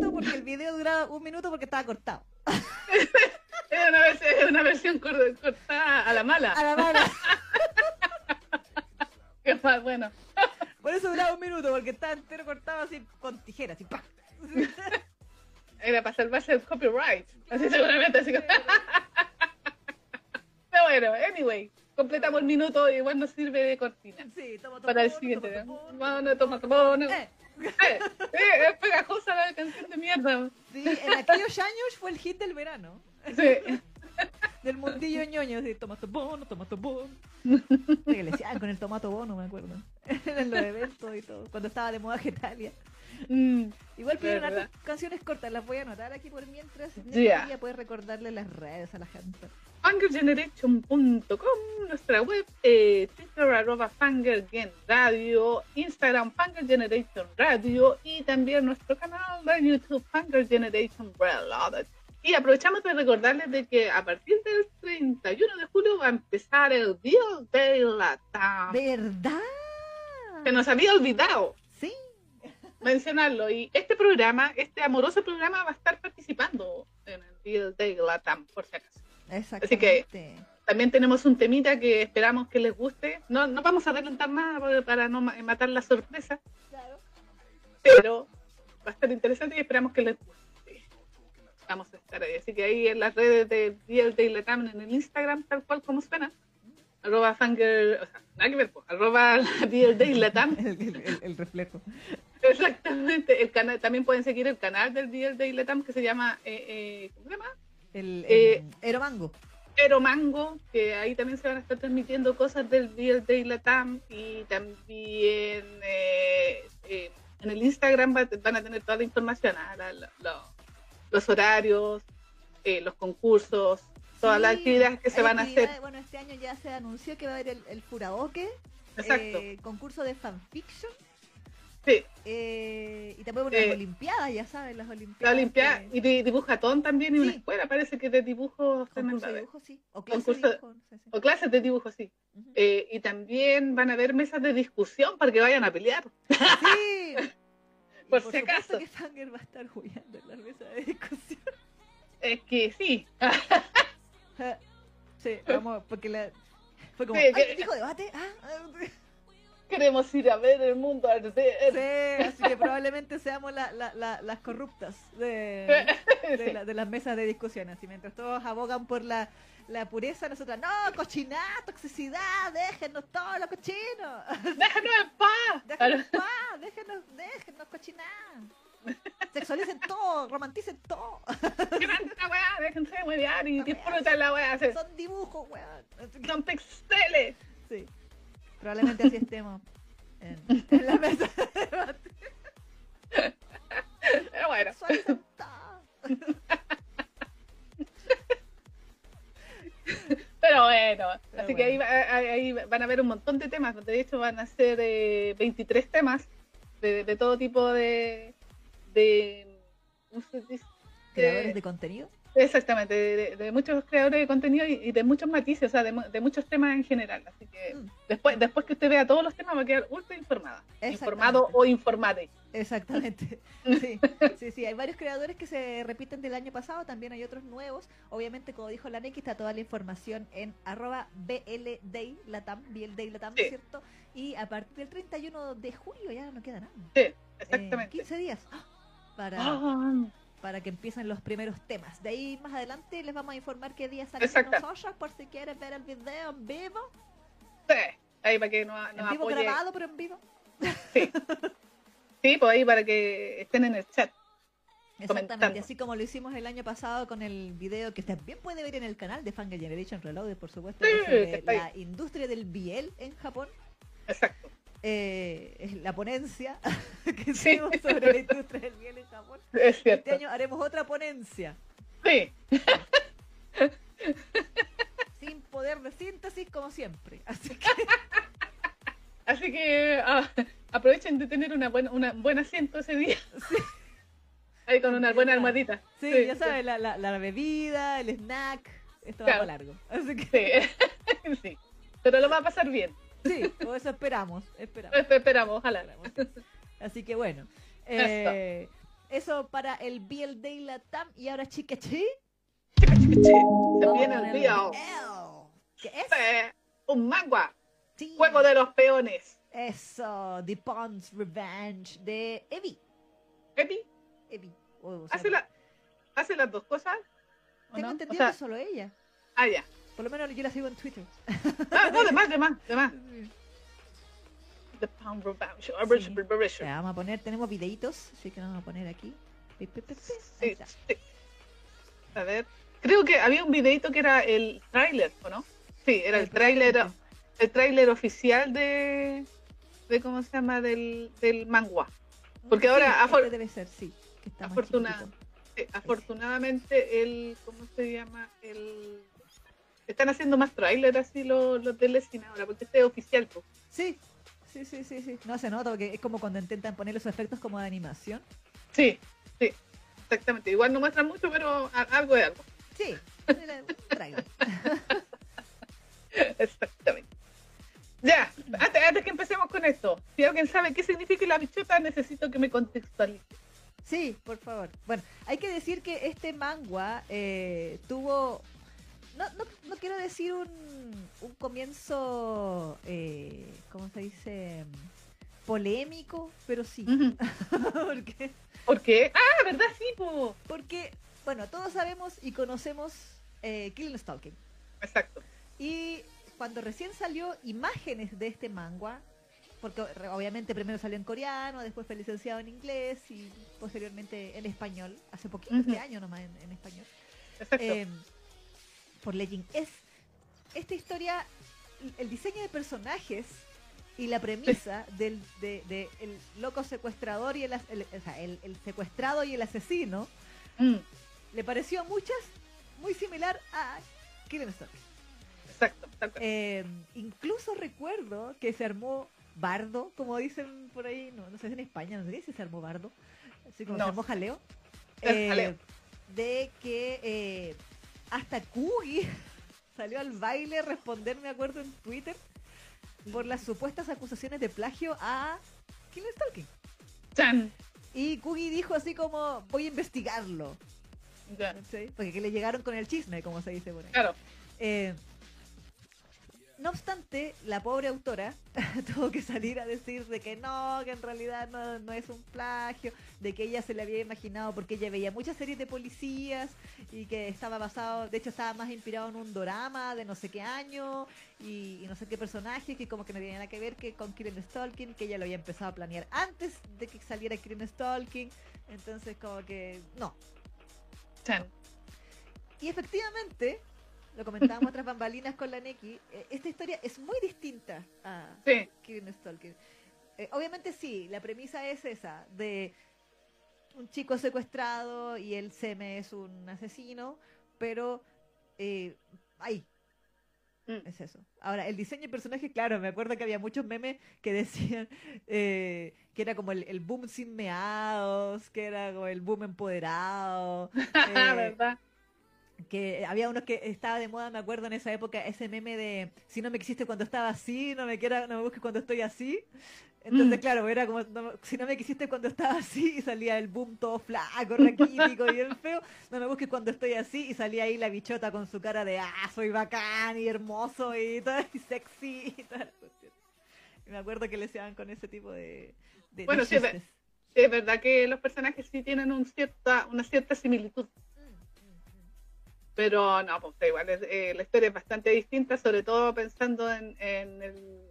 porque el video duraba un minuto porque estaba cortado. Era una, versión, una versión cortada a la mala. A la mala. Qué más bueno. Por eso duraba un minuto, porque estaba entero cortado así con tijeras, así ¡pam! Era para salvarse el copyright. Así seguramente. Así. Pero bueno, anyway, completamos el minuto y igual nos sirve de cortina. Sí, toma, toma, para el toma, siguiente. toma, toma, toma, toma, Eh, eh, es pegajosa la canción de mierda. Sí, en aquellos años fue el hit del verano. Sí. Del mundillo ñoño, así, tomato bono, tomato bono. Que le decían con el tomato bono, me acuerdo. En los eventos y todo, cuando estaba de moda Getalia. Mm, Igual Verdad. hartas canciones cortas, las voy a anotar aquí por mientras. Ya. Ya puedes recordarle las redes a la gente. Fangirlgeneration.com, nuestra web, eh, Twitter arroba Fangirlgen Radio, Instagram Fangirl Generation Radio y también nuestro canal de YouTube Fangirl Generation Reloaded. Y aprovechamos de recordarles de que a partir del 31 de julio va a empezar el Día de la TAM. ¿Verdad? Se nos había olvidado. Mencionarlo. Y este programa, este amoroso programa, va a estar participando en el Día de la TAM, por si acaso. Exactamente. También tenemos un temita que esperamos que les guste. No, no vamos a adelantar nada para- no ma- matar la sorpresa, Claro. pero va a estar interesante y esperamos que les guste. Vamos a estar ahí. Así que ahí en las redes de DL Day Latam, en el Instagram, tal cual como suena, arroba fangirl, o sea, nada que ver, pues, arroba Latam, el- el- el reflejo. Exactamente. El canal, también pueden seguir el canal del DL Day Latam que se llama, eh, eh, ¿cómo se llama? El, Eh, el Eromango. Pero Mango, que ahí también se van a estar transmitiendo cosas del Día de Latam y también eh, eh, en el Instagram va- van a tener toda la información, ah, la- la- lo- los horarios, eh, los concursos, todas las actividades que se van a hacer. Bueno, este año ya se anunció que va a haber el, el Furaoke, eh, concurso de fanfiction, Sí, eh, y también unas Eh, Olimpiadas, ya saben, las la Olimpiadas. Olimpiada que- y de dibujatón también y una Sí. escuela, parece que de dibujos concurso de dibujo, sí. O clase Concurso- de dibujo, no sé, sí. O clases de dibujo, sí. Eh, y también van a haber mesas de discusión para que vayan a pelear. Sí. Y Por si acaso. que Fanger va a estar jugando en la mesa de discusión. Es que sí. Sí, vamos, porque la... Fue como, ¡ay, que- dijo debate! Ah, ah, Queremos ir a ver el mundo arder. Sí, así que probablemente seamos la- la- la- las corruptas de, de, Sí. de las mesas de discusión. Así mientras todos abogan por la, la pureza, nosotras, no, cochinato, toxicidad, déjenos todo lo cochino. Déjanos en paz. Déjenos en paz, déjenos, déjenos cochinar. Sexualicen todo, romanticen todo. Grande la weá, déjense huevear y disfruten la weá. Son dibujos, que- Son pixeles. Sí. Probablemente así estemos en, en la mesa de debate. Pero bueno, pero bueno. Pero Así que ahí, bueno. ahí- ahí van a ver un montón de temas. De hecho, van a ser eh, 23 temas de, de todo tipo de. de ¿cómo se dice? Creadores de contenido. Exactamente, de, muchos creadores de contenido y, y de muchos matices, o sea, de, mu- de muchos temas en general. Así que Mm. después, después que usted vea todos los temas va a quedar ultra informada. Informado o informade. Exactamente. Sí, sí, sí. Hay varios creadores que se repiten del año pasado, también hay otros nuevos. Obviamente, como dijo la Neki, está toda la información en arroba BLDaylatam, BLDaylatam, Sí. ¿cierto? Y a partir del 31 de julio ya no queda nada. Sí, Eh, exactamente. 15 días ¡ah! para, Ah, para que empiecen los primeros temas. De ahí más adelante les vamos a informar qué día salen Exacto. nosotros por si quieren ver el video en vivo. sí, ahí para que nos, nos En vivo apoye. grabado, pero en vivo. Sí, pues ahí para que estén en el chat. Exactamente, comentando. así como lo hicimos el año pasado con el video que también puede ver en el canal de Fangirl Generation Reloaded, por supuesto, Sí, que es que sobre la industria del biel en Japón. Exacto. Eh, la ponencia que Sí. hicimos sobre la industria del biel en Japón. Es Este año haremos otra ponencia Sí, sin poder de síntesis como siempre. Así que así que ah, aprovechen de tener una buena, una, un buen asiento ese día. Ahí con una buena almohadita. sí, ya sabes, la, la, la bebida, el snack, esto va Claro. para largo. Así que Sí. sí. Pero lo va a pasar bien. Sí, o eso esperamos, esperamos. Esp- Esperamos, ojalá. Así que bueno. eh, eso para el BL Day Latam y ahora. Chica, chica, chica. Se Vamos viene el día. ¿Qué es? Eh, un manga. Sí. Juego de los peones. Eso, The Pawns Revenge de Evi. Evi. O sea, ¿hace, la- ¿hace las dos cosas? ¿O Tengo no? entendido O sea, que solo ella. ah, ya. Por lo menos yo la sigo en Twitter. Ah, no, de más, de más, de más. The Pound Revenge. Sí. Ya, vamos a poner, tenemos videitos, así que vamos a poner aquí. Pi, pi, pi, pi. Ahí Sí, está. sí. A ver. Creo que había un videito que era el tráiler, ¿o no? Sí, era el tráiler, el tráiler oficial de, de cómo se llama del, del manga. Porque ahora, este debe ser, sí. Que está Afortuna- afortunadamente el, ¿cómo se llama? El están haciendo más tráiler así los, los del ahora, porque este es oficial, pues. Sí, sí, sí, sí, sí. No se nota porque es como cuando intentan poner esos efectos como de animación. Sí, sí, exactamente. Igual no muestran mucho, pero a- algo es algo. Sí, trailer. Exactamente. Ya, antes, antes que empecemos con esto, si alguien sabe qué significa la bichota, necesito que me contextualice. Sí, por favor. Bueno, hay que decir que este manga eh, tuvo, no, no, no quiero decir un, un comienzo, eh, ¿cómo se dice? Polémico, pero sí. Ujú. porque, ¿Por qué? Ah, ¿verdad? Sí, po. porque, bueno, todos sabemos y conocemos eh, Killing Stalking. Exacto. Y cuando recién salió imágenes de este manga, porque obviamente primero salió en coreano, después fue licenciado en inglés y posteriormente en español, hace poquito, Ujú. este año nomás en, en español, Exacto. eh, por Legend. Es esta historia, el diseño de personajes y la premisa del de, de el loco secuestrador y el, el- secuestrado y el asesino Mm, le pareció a muchas muy similar a Killing Stalking. exacto. Eh, incluso recuerdo que se armó bardo, como dicen por ahí, no, no sé si en España, no sé si se armó bardo, así como No. se armó jaleo, eh, jaleo. de que eh, hasta Kugi salió al baile a responder, me acuerdo, en Twitter, por las supuestas acusaciones de plagio a Killing Stalking. Chan. Y Kugi dijo así como, voy a investigarlo, porque que le llegaron con el chisme, como se dice por ahí. Claro. Eh, no obstante, la pobre autora tuvo que salir a decir de que no, que en realidad no, no es un plagio, de que ella se le había imaginado porque ella veía muchas series de policías y que estaba basado, de hecho estaba más inspirado en un drama de no sé qué año y, y no sé qué personaje que como que no tenía nada que ver que con Killing Stalking, que ella lo había empezado a planear antes de que saliera Killing Stalking, entonces como que no, y efectivamente, lo comentábamos otras bambalinas con la Neki, eh, esta historia es muy distinta a Sí. Killing Stalker. Eh, obviamente sí, la premisa es esa, de un chico secuestrado y el Seme es un asesino, pero eh, ahí, Mm. es eso. Ahora, el diseño de personaje, claro, me acuerdo que había muchos memes que decían eh, que era como el, el boom sin meados, que era como el boom empoderado. eh, ¿Verdad? Que había unos que estaba de moda, me acuerdo en esa época, ese meme de si no me quisiste cuando estaba así, no me quiera, no me busques cuando estoy así. Entonces, Mm. claro, era como no- si no me quisiste cuando estaba así, y salía el boom todo flaco, raquítico y bien feo, no me busques cuando estoy así, y salía ahí la bichota con su cara de ah, soy bacán y hermoso y todo y sexy y tal. Y me acuerdo que le decían con ese tipo de, de, de Bueno, sí, ve- chistes. Es verdad que los personajes sí tienen un cierta, una cierta similitud. Mm, mm, mm. Pero no, pues igual, es- eh, la historia es bastante distinta, sobre todo pensando en, en el,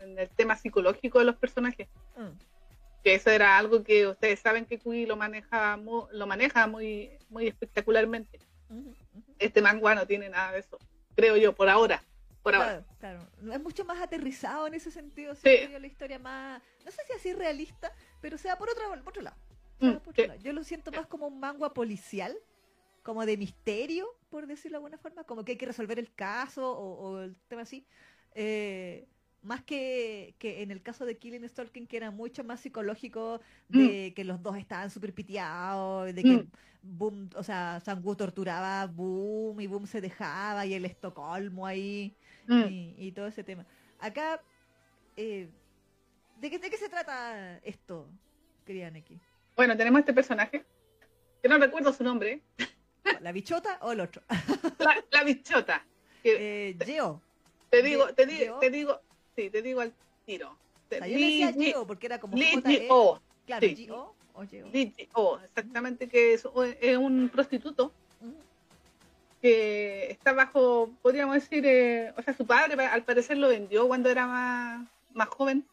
en el tema psicológico de los personajes. Mm. Que eso era algo que ustedes saben que Kui lo maneja, mu- lo maneja muy, muy espectacularmente. Ujú, ujú. Este manga no tiene nada de eso, creo yo, por ahora. Por ahora. Claro, claro. Es mucho más aterrizado en ese sentido. Sí. la historia más, no sé si así realista, pero sea por otro, por otro lado. Mm, por otro sí. lado. Yo lo siento más como un manga policial, como de misterio, por decirlo de alguna forma, como que hay que resolver el caso o, o el tema así. Eh, más que, que en el caso de Killing Stalking, que era mucho más psicológico, de que los dos estaban súper piteados, de que Mm. Boom, o sea, Sangu torturaba a Boom y Boom se dejaba y el Estocolmo ahí Mm. y, y todo ese tema. Acá, eh, ¿de, qué, ¿de qué se trata esto, querida Neki? Bueno, tenemos este personaje, que no recuerdo su nombre. ¿La bichota o el otro? La, la bichota. Que Eh, Geo. te digo, te digo, Geo. te digo, sí, te digo al tiro. O sea, yo le decía Geo porque era como J-E. G.O. Claro, sí. O Geo. G.O., exactamente, que es, es un prostituto que está bajo, podríamos decir, eh, o sea, su padre pa- al parecer lo vendió cuando era más, más joven.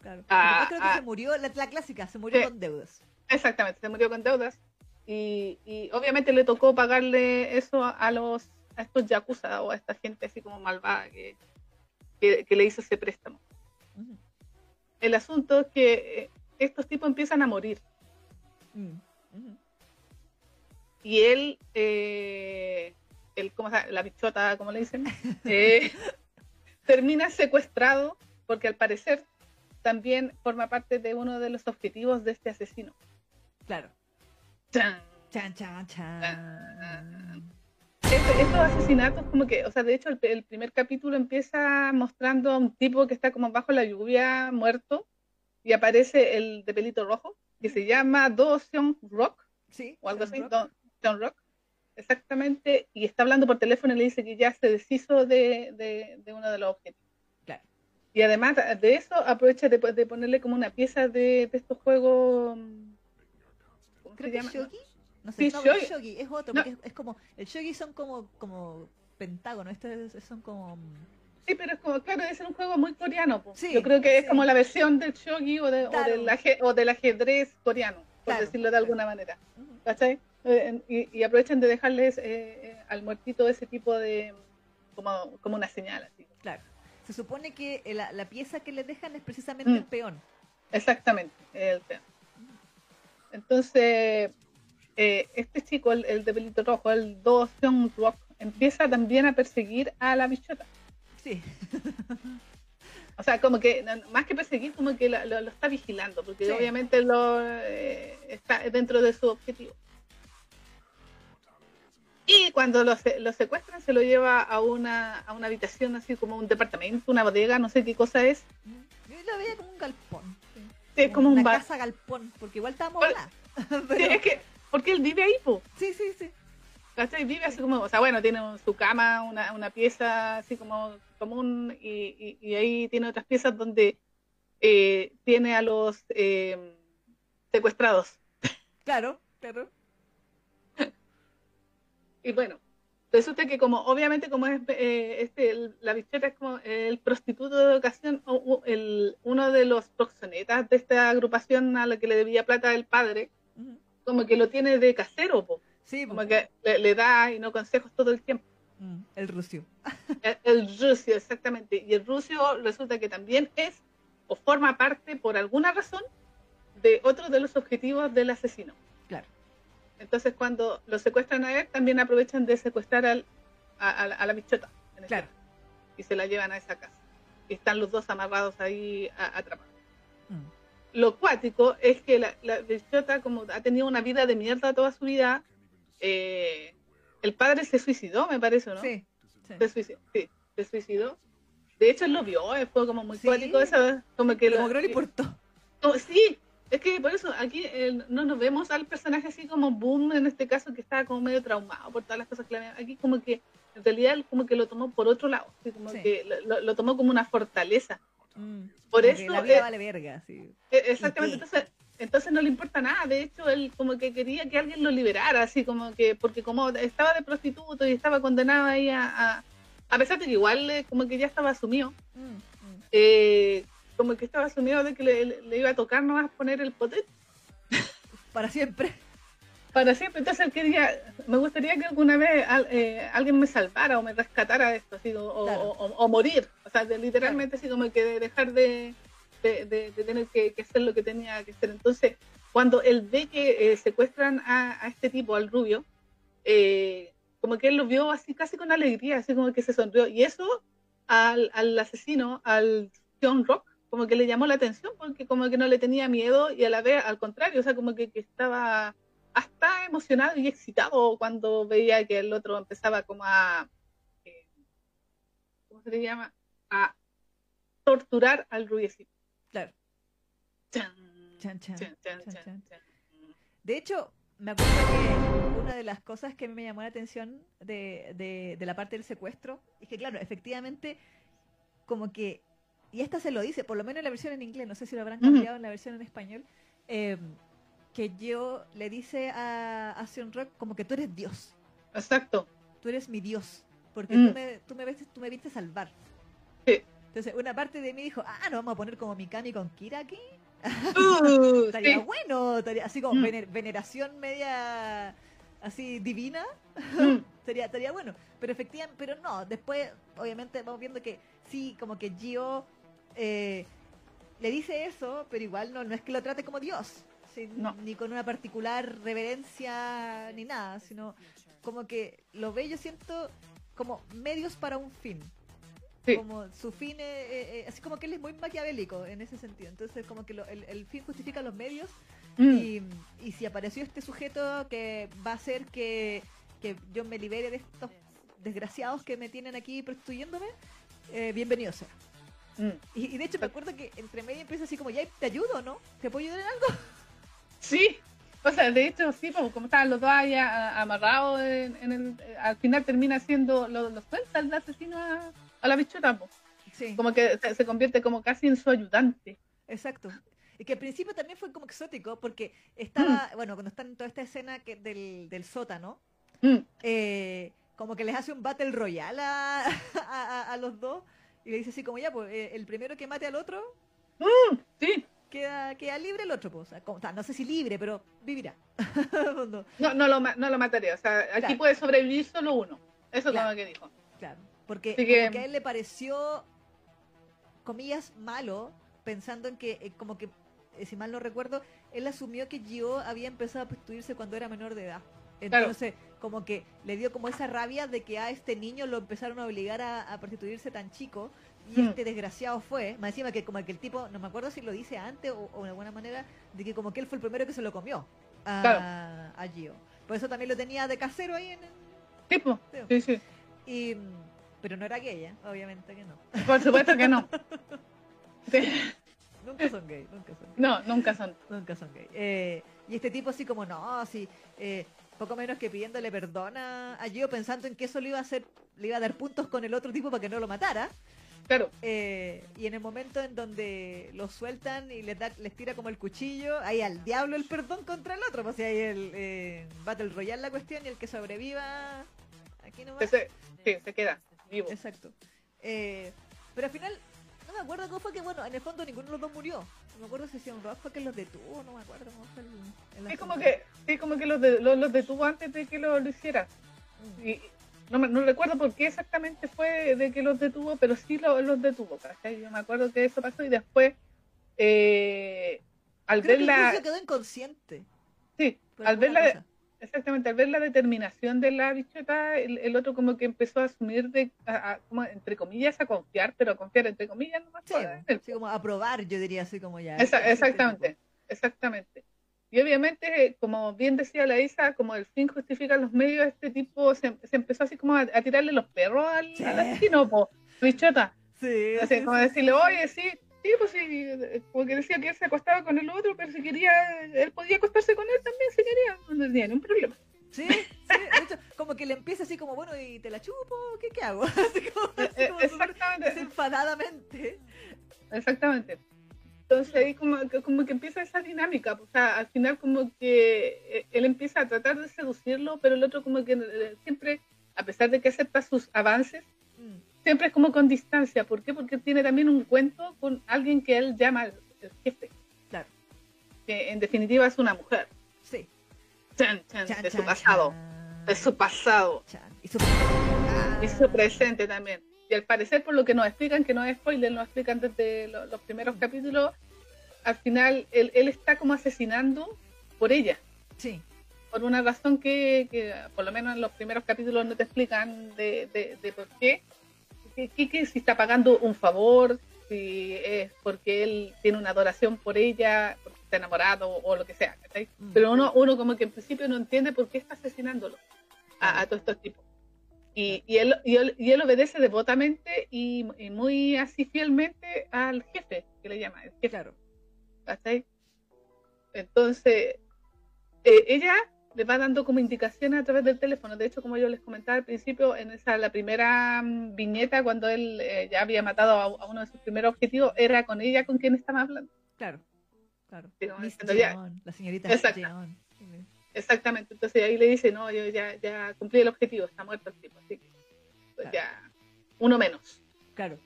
Claro. Ah, creo que ah. se murió, la, la clásica, se murió Sí. con deudas. Exactamente, se murió con deudas y, y obviamente le tocó pagarle eso a los a estos yakuza o a esta gente así como malvada que, que, que le hizo ese préstamo. El asunto es que eh, estos tipos empiezan a morir Mm, y él, eh, el, ¿cómo se llama? la bichota, como le dicen, eh, termina secuestrado porque al parecer también forma parte de uno de los objetivos de este asesino. Claro. ¡Chan! Chan, chan, chan. Estos asesinatos, como que, o sea, de hecho, el, el primer capítulo empieza mostrando a un tipo que está como bajo la lluvia, muerto, y aparece el de pelito rojo, que se llama Do Seon Rock, Sí. o algo así, Rock. Seon Rock, exactamente, y está hablando por teléfono y le dice que ya se deshizo de, de- de uno de los objetivos. Claro. Y además de eso, aprovecha de, de ponerle como una pieza de, de estos juegos. ¿Cómo Creo que llama? Shogi. No sé, Sí, no, shogi. Shogi, es otro, No. porque es, es como, el Shogi son como, como pentágono, estos son como, Sí, pero es como, claro, debe ser un juego muy coreano. po. Sí, Yo creo que es sí. como la versión del shogi o, de- o Claro. del, aje- o del ajedrez coreano, por Claro, decirlo de alguna manera. ¿Cachai? Eh, y, y aprovechan de dejarles eh, eh, al muertito ese tipo de, como, como una señal. Así. claro. Se supone que la, la pieza que le dejan es precisamente Mm. el peón. Exactamente. el tema. Entonces, eh, este chico, el, el de pelito rojo, el Do Seon Rock, empieza también a perseguir a la bichota. Sí. O sea, como que más que perseguir, como que lo, lo- lo está vigilando, porque Sí. obviamente lo eh, está dentro de su objetivo. Y cuando lo, lo secuestran, se lo lleva a una, a una habitación, así como un departamento, una bodega, no sé qué cosa es. Yo lo veía como un galpón. Sí. Es como un bar. casa galpón, porque igual estábamos Bueno, hablando. Sí, Pero- es que, porque él vive ahí, po. sí, sí, sí. ¿Cachai? Vive así como, o sea, bueno, tiene su cama, una, una pieza así como común, y, y- y ahí tiene otras piezas donde eh, tiene a los eh, secuestrados. Claro, claro. Y bueno, resulta que como, obviamente como es eh, este, el- la bichota es como el prostituto de ocasión, o- el, uno de los proxenetas de esta agrupación a la que le debía plata el padre, como que lo tiene de casero, po. Sí, como que le, le da y no consejos todo el tiempo. Mm, el rucio. El, el rucio, exactamente. Y el rucio resulta que también es o forma parte por alguna razón de otro de los objetivos del asesino. Claro. Entonces cuando lo secuestran a él, también aprovechan de secuestrar al, a, a la- a la bichota. en este Claro. caso, Y se la llevan a esa casa. Y están los dos amarrados ahí atrapados. Mm. Lo cuático es que la, la bichota, como ha tenido una vida de mierda toda su vida, eh, el padre se suicidó, me parece, ¿no? Sí. sí. Se suicidó, sí, se suicidó. De hecho, él lo vio, eh, fue como muy Sí. cuático eso, como que lo- no le importó. no, sí, es que por eso aquí eh, no nos vemos al personaje así como Boom, en este caso, que estaba como medio traumado por todas las cosas que le Aquí como que, en realidad, él como que lo tomó por otro lado, así como Sí. que lo, lo- tomó como una fortaleza. Mm. Por eso, La vida eh, vale verga, sí. Eh, Exactamente, entonces, entonces no le importa nada, de hecho él como que quería que alguien lo liberara, así como que, porque como estaba de prostituto y estaba condenado ahí a, a, a pesar de que igual eh, como que ya estaba asumido, Mm, mm. eh, como que estaba asumido de que le, iba a tocar nomás poner el potet Para siempre. para siempre, entonces él quería, me gustaría que alguna vez eh, alguien me salvara o me rescatara de esto, así, o, o- Claro. o- o morir, o sea, de- literalmente así como que de dejar de, de, de- de tener que, que hacer lo que tenía que hacer. Entonces, cuando él ve que eh, secuestran a, a este tipo, al rubio, eh, como que él lo vio así casi con alegría, así como que se sonrió, y eso al, al asesino, al John Rock, como que le llamó la atención porque como que no le tenía miedo y a la vez al contrario, o sea, como que, que estaba hasta emocionado y excitado cuando veía que el otro empezaba como a, eh, ¿cómo se le llama? A torturar al rubiecito. Claro. Chan, Chan, chan. De hecho, me acuerdo que una de las cosas que me llamó la atención de, de, de la parte del secuestro es que, claro, efectivamente, como que, y esta se lo dice, por lo menos en la versión en inglés, no sé si lo habrán cambiado en la versión en español, eh, que yo le dice a, a Sion Rock como que tú eres Dios. Exacto. Tú eres mi Dios. Porque tú, me, tú, me, tú me viste salvar. Sí. Entonces, una parte de mí dijo, ah, no vamos a poner como Mikami con Kira aquí. Uh, estaría sí. bueno, estaría así como Mm. vener- veneración media así divina. Mm, estaría, estaría bueno. Pero efectivamente, pero no, después, obviamente, vamos viendo que sí, como que Gio eh, le dice eso, pero igual no, no es que lo trate como Dios. sí, No. Ni con una particular reverencia ni nada, sino como que lo ve, yo siento, como medios para un fin. Sí. Como su fin, eh, eh, así como que él es muy maquiavélico en ese sentido. Entonces, como que lo- el, el fin justifica los medios mm. y, y si apareció este sujeto que va a hacer que, que yo me libere de estos desgraciados que me tienen aquí prostituyéndome, eh, bienvenido sea. Mm. Y, y de hecho me acuerdo que entre medio empieza así como, ya, ¿te ayudo no? ¿Te puedo ayudar en algo? Sí, o sea, de hecho, sí, pues, como estaban los dos ahí a- amarrados, en, en el, eh, al final termina siendo, lo, lo suelta el asesino a, a la bichota, pues. Sí, como que se, se convierte como casi en su ayudante. exacto. Y que al principio también fue como exótico porque estaba, bueno, cuando están en toda esta escena que, del, del sótano, Mm, eh, como que les hace un battle a- a- a los dos y le dice así como ya, pues eh, el primero que mate al otro sí, queda, queda libre el otro, pues. O sea, como- o sea, no sé si libre, pero vivirá. No, no, no, lo, no lo mataría, o sea, aquí Claro. puede sobrevivir solo uno. Eso es Claro. lo que dijo. claro. Porque Así como que- que a él le pareció, comillas, malo, pensando en que, eh, como que, eh, si mal no recuerdo, él asumió que Gio había empezado a prostituirse cuando era menor de edad. Claro. Como que le dio como esa rabia de que a este niño lo empezaron a obligar a, a prostituirse tan chico. Y Mm. este desgraciado fue, más encima que como que el tipo, no me acuerdo si lo dice antes o, o de alguna manera, de que como que él fue el primero que se lo comió a, Claro. a Gio. Por eso también lo tenía de casero ahí en el... Tipo, Sí. sí, sí. Y, pero no era gay, ¿eh? obviamente que no. Por supuesto que no. Sí. Nunca son gay, nunca son gay. No, nunca son. Nunca son gay. Eh, y este tipo así como, no, así, eh, poco menos que pidiéndole perdón a, a Gio pensando en que eso le iba a hacer, le iba a dar puntos con el otro tipo para que no lo matara. Claro, Eh, y en el momento en donde lo sueltan y les, da, les tira como el cuchillo, ahí al diablo el perdón contra el otro. Pues ahí hay el eh, Battle Royale la cuestión y el que sobreviva aquí nomás. se, sí, se queda vivo. Exacto. Eh, pero al final, no me acuerdo cómo fue que, bueno, en el fondo ninguno de los dos murió. No me acuerdo si Sion Rock fue que los detuvo, no me acuerdo cómo fue el, el Es como que, sí, como que los, de- los, los detuvo antes de que lo, lo hiciera. Mm. Y no, me- no recuerdo por qué exactamente fue de que los detuvo, pero sí lo- los detuvo. ¿cachai? Yo me acuerdo que eso pasó y después, eh, al Creo ver que la, quedó inconsciente. sí, al ver la, cosa. Exactamente, al ver la determinación de la bichota, el, el otro como que empezó a asumir de, a- a- como entre comillas, a confiar, pero a confiar entre comillas nomás. Sí, pues, él. así como aprobar, yo diría así como ya. Esa- este exactamente, exactamente. Y obviamente, como bien decía la Isa, como el fin justifica los medios, este tipo se, se empezó así como a, a tirarle los perros al, Sí. al asesino, po, bichota. Sí, Así, sí, como sí, decirle, oye, sí, sí, pues sí, eh, como que decía que él se acostaba con el otro, pero si quería, él podía acostarse con él también si quería, no tenía ningún problema. Sí, sí, de hecho, como que le empieza así como, bueno, ¿y te la chupo? ¿Qué, qué hago? Así como, Eh, así eh, como exactamente, desenfadadamente. exactamente. Entonces ahí como, que- como que empieza esa dinámica, o sea, al final como que él empieza a tratar de seducirlo, pero el otro como que siempre, a pesar de que acepta sus avances, siempre es como con distancia. ¿Por qué? Porque tiene también un cuento con alguien que él llama el, el jefe, Claro, que en definitiva es una mujer. sí. Chan, chan, Chan, de su chan, pasado, de su pasado. Y su, Ah. y su presente también. Y al parecer, por lo que nos explican, que no es spoiler, nos explican desde lo- los primeros capítulos, al final él, él está como asesinando por ella, Sí, por una razón que, que por lo menos en los primeros capítulos no te explican de, de- de por qué. Que- que si está pagando un favor, si es porque él tiene una adoración por ella, porque está enamorado o lo que sea. ¿cachai? Mm. Pero uno, uno como que en principio no entiende por qué está asesinándolo a, a todos estos tipos. Y, y, él, y, él, y él obedece devotamente y, muy así fielmente al jefe, que le llama, el jefe, claro. ¿cachai? Entonces, eh, ella le va dando como indicaciones a través del teléfono. De hecho, como yo les comentaba al principio, en esa la primera mm, viñeta, cuando él eh, ya había matado a, a, uno de sus primeros objetivos, era con ella con quien estaba hablando. Claro, claro. Diciendo, Jeon, la señorita. Jeon. Exactamente. Entonces ahí le dice, no, yo ya, ya cumplí el objetivo, está muerto el tipo. Así que pues, Claro. ya uno menos. Claro,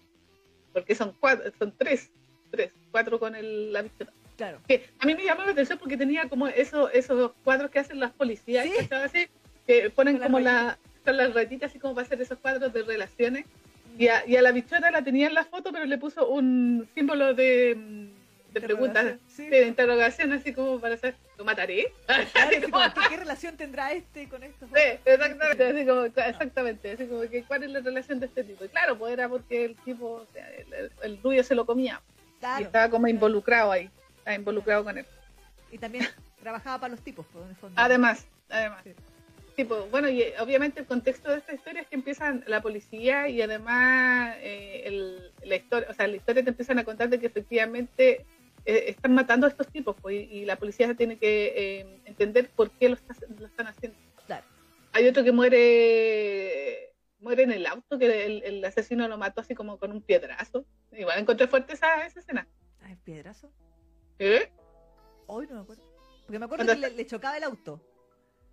Porque son cuatro, son tres, tres, cuatro con el, la pistola. Claro. que a mí me llamó la atención porque tenía como eso, esos cuadros que hacen las policías, Sí. Así, que ponen como la, con las ratitas así como para hacer esos cuadros de relaciones. Y a, y a la bichota la tenía en la foto, pero le puso un símbolo de, mm, de preguntas, Sí. de interrogación, así como para saber, ¿lo mataré? Claro, Así así como- como, ¿qué, qué relación tendrá este con estos? Sí, exactamente, así como, exactamente, así como que cuál es la relación de este tipo. Y claro, pues era porque el tipo, o sea, el, el, el rubio se lo comía y estaba como involucrado ahí, estaba involucrado con él. Y también trabajaba para los tipos, pues, en el fondo. Además, además. Sí. Pues, bueno, y eh, obviamente el contexto de esta historia es que empiezan la policía y además eh, el- la historia, o sea, la historia te empiezan a contar de que efectivamente eh, están matando a estos tipos, pues, y, y la policía tiene que eh, entender por qué lo, está- lo están haciendo. Claro. Hay otro que muere muere en el auto, que el, el asesino lo mató así como con un piedrazo. Igual encontré fuerte esa, esa escena. Ah, ¿el piedrazo? ¿Eh? Hoy no me acuerdo. Porque me acuerdo Cuando que le, le chocaba el auto.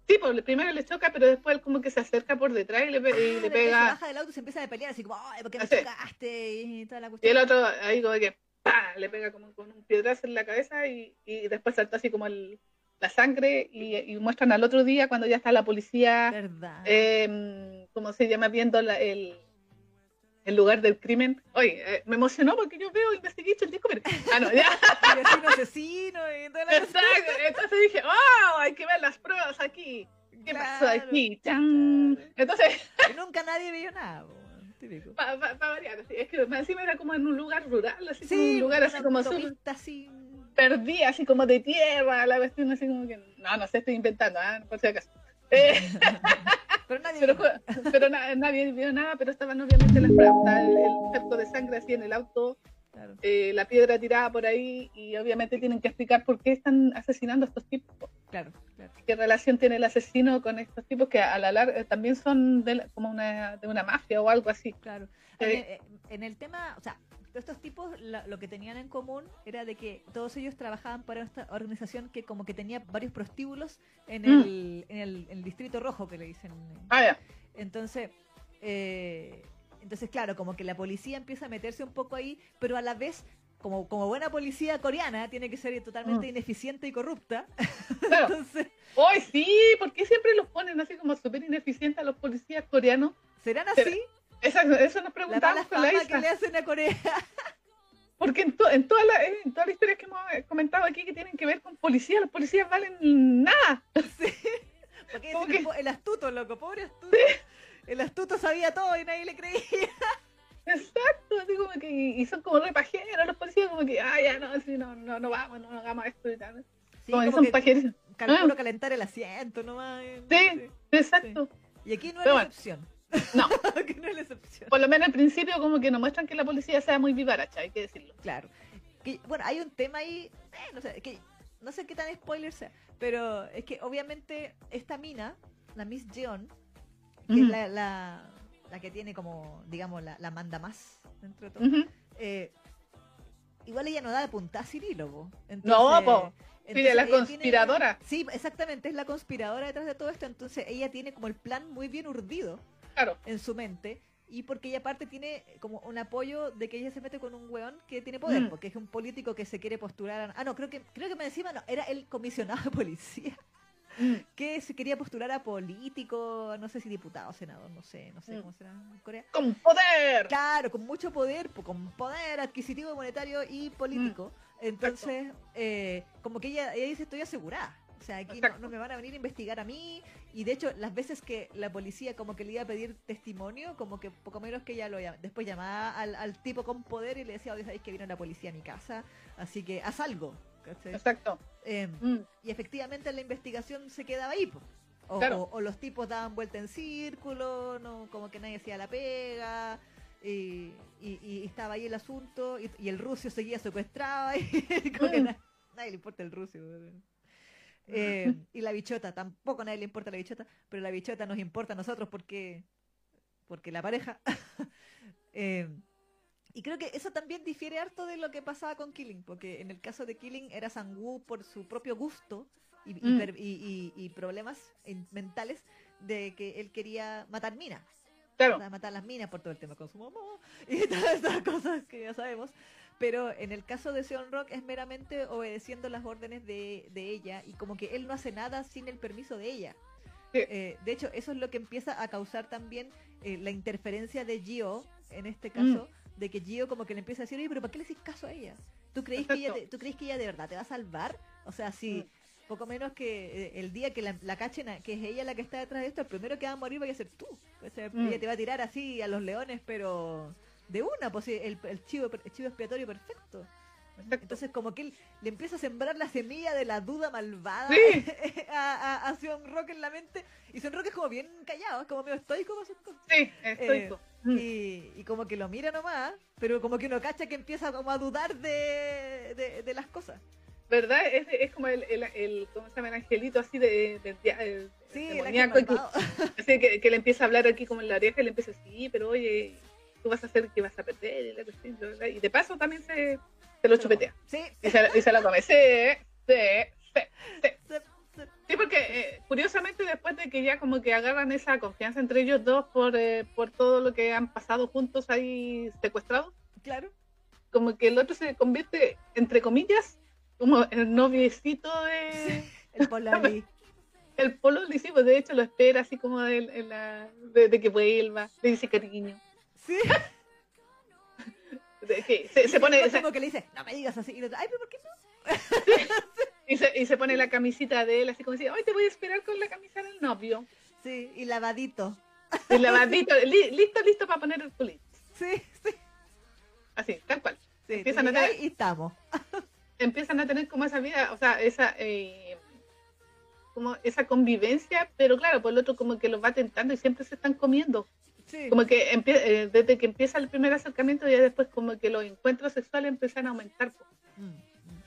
Sí, pues primero le choca, pero después él como que se acerca por detrás y le, pe- y Ah, le pega. Se baja del auto y se empieza a pelear así como, ay, ¿por qué me Así. chocaste? Y toda la Y cuestión. el otro ahí como que ¡pah! le pega como con un piedrazo en la cabeza y, y después saltó así como el- la sangre y, y muestran al otro día cuando ya está la policía, Verdad. eh, ¿cómo se llama? Viendo la- el, el lugar del crimen. Oye, eh, me emocionó porque yo veo Investigation Discovery. Ah, no, ya. Y vecino asesino y toda la cosa. Exacto. Entonces dije, ¡oh! Hay que ver las pruebas aquí. ¿Qué pasó Claro, aquí? ¡Chan! claro. Entonces, Y nunca nadie vio nada, típico. para variar, así, es que encima era como en un lugar rural, así como Sí, un lugar así como autopista así. perdí, así como de tierra, la cuestión así como que, no, no sé, estoy inventando, ¿ah? por si acaso. Eh, Pero nadie pero vio nada. pero na- nadie vio nada, pero estaban obviamente las estaba el, cerco de sangre así en el auto, Claro. eh, la piedra tirada por ahí, y obviamente tienen que explicar por qué están asesinando a estos tipos, Claro, claro. qué relación tiene el asesino con estos tipos que a la larga eh, también son de la- como una, de una mafia o algo así. Claro. Sí. En, el, en el tema, o sea, estos tipos la- lo que tenían en común era de que todos ellos trabajaban para esta organización que como que tenía varios prostíbulos en Mm. el, en el, en el distrito rojo que le dicen. Ah, ya. Entonces, eh, entonces claro, como que la policía empieza a meterse un poco ahí, pero a la vez, como, como buena policía coreana, tiene que ser totalmente Mm. ineficiente y corrupta. Claro. Entonces, ¡Ay, sí! ¿Por qué siempre los ponen así como súper ineficientes a los policías coreanos? ¿serán así? Eso nos La mala con la Isa. que le hacen a Corea. Porque en, to- en, toda la, en todas las historias que hemos eh, comentado aquí que tienen que ver con policía, los policías valen nada. Sí. Porque tipo- el astuto, loco, pobre astuto. El astuto sabía todo y nadie le creía. Exacto, así como que, y son como re pajeros los policías, como que, ah, ya no, así no, no, no vamos, no hagamos esto y tal. Sí, como que como son que pajeros. calculo Ah. calentar el asiento nomás. eh, Sí. Exacto. Y aquí no es la bueno. excepción. No, aquí no es la excepción. por lo menos al principio como que no muestran que la policía sea muy vivaracha, hay que decirlo. Claro. Que, bueno, hay un tema ahí, eh, no sé, que no sé qué tan spoiler sea, pero es que obviamente esta mina, la Miss Jeon, que es Ujú. la, la, la que tiene como, digamos, la, la manda más dentro de todo, Ujú. eh, igual ella no da de punta a Cirilo, po. No, po. Sí, entonces la ella tiene- conspiradora. sí, exactamente, es la conspiradora detrás de todo esto, entonces ella tiene como el plan muy bien urdido Claro. en su mente y porque ella aparte tiene como un apoyo de que ella se mete con un weón que tiene poder, Mm. porque es un político que se quiere postular a... Ah, no, creo que creo que me encima no, era el comisionado de policía Mm. que se quería postular a político, no sé si diputado, senador, no sé, no sé Mm. cómo será en Corea. Con poder. Claro, con mucho poder, po- con poder adquisitivo, monetario y político. Mm. Entonces, eh, como que ella, ella dice, estoy asegurada. O sea, aquí no, me van a venir a investigar a mí. Y de hecho, las veces que la policía como que le iba a pedir testimonio, como que poco menos que ella lo llama. Después llamaba al, al tipo con poder y le decía, oye, ¿sabéis que vino la policía a mi casa? Así que haz algo. ¿cachai? Exacto. Em, Mm. y efectivamente la investigación se quedaba ahí. po. O, Claro. o- o los tipos daban vuelta en círculo, no como que nadie hacía la pega. Y, y- y estaba ahí el asunto y, y el ruso seguía secuestrado y como que Mm. na- nadie le importa el ruso. weón. Eh, y la bichota, tampoco a nadie le importa la bichota, pero la bichota nos importa a nosotros porque, porque la pareja. Eh, y creo que eso también difiere harto de lo que pasaba con Killing, porque en el caso de Killing era Sangu por su propio gusto y, Mm. y- y- y problemas en- mentales de que él quería matar minas. Claro, matar las minas por todo el tema con su mamá y todas estas cosas que ya sabemos. Pero en el caso de Seon Rock es meramente obedeciendo las órdenes de, de ella y como que él no hace nada sin el permiso de ella. Sí. Eh, de hecho, eso es lo que empieza a causar también eh, la interferencia de Gio, en este Mm. caso, de que Gio como que le empieza a decir, oye, pero ¿para qué le haces caso a ella? ¿Tú crees, que ella te- ¿Tú crees que ella de verdad te va a salvar? O sea, si Mm. poco menos que eh, el día que la, la cachen, que es ella la que está detrás de esto, el primero que va a morir va a ser tú. O sea, Mm. Ella te va a tirar así a los leones, pero de una, pues el, el chivo, el chivo expiatorio perfecto. Entonces como que él le empieza a sembrar la semilla de la duda malvada Sí. a, a, a Seon Rock en la mente. Y Seon Rock es como bien callado, es como medio estoico con sus cosas. Sí, estoico. Mm. Y, y como que lo mira nomás, pero como que uno cacha que empieza como a dudar de, de, de las cosas. ¿Verdad? Es, es como el, el, el, ¿cómo se llama? El angelito así de, de, Sí, demoníaco, que- así que, que le empieza a hablar aquí como en la oreja y le empieza a decir, sí, pero oye, tú vas a hacer que vas a perder y, la cuestión, bla, bla, bla". y de paso también se, se lo chupetea Sí, y se, y se la come. Sí, sí, sí. Sí, porque eh, curiosamente después de que ya como que agarran esa confianza entre ellos dos por, eh, por todo lo que han pasado juntos ahí secuestrados, claro. como que el otro se convierte, entre comillas, como el noviecito de... El Polari. El polo sí, pues de hecho lo espera así como de, la- de- de que vuelva, le dice cariño. Sí. que se, se pone como que le dice, no me digas así. Y el otro, ay, pero ¿por qué no? y, se, y se pone la camisita de él, así como dice, hoy te voy a esperar con la camisa del novio. Sí, y lavadito. Y lavadito, li- listo, listo para poner el culito. Sí, sí. Así, tal cual. sí Empiezan a tener- y estamos. Empiezan a tener como esa vida, o sea, esa eh, como esa convivencia, pero claro, por el otro como que los va tentando y siempre se están comiendo. Sí. Como que eh, desde que empieza el primer acercamiento, ya después como que los encuentros sexuales empiezan a aumentar. Mm, mm.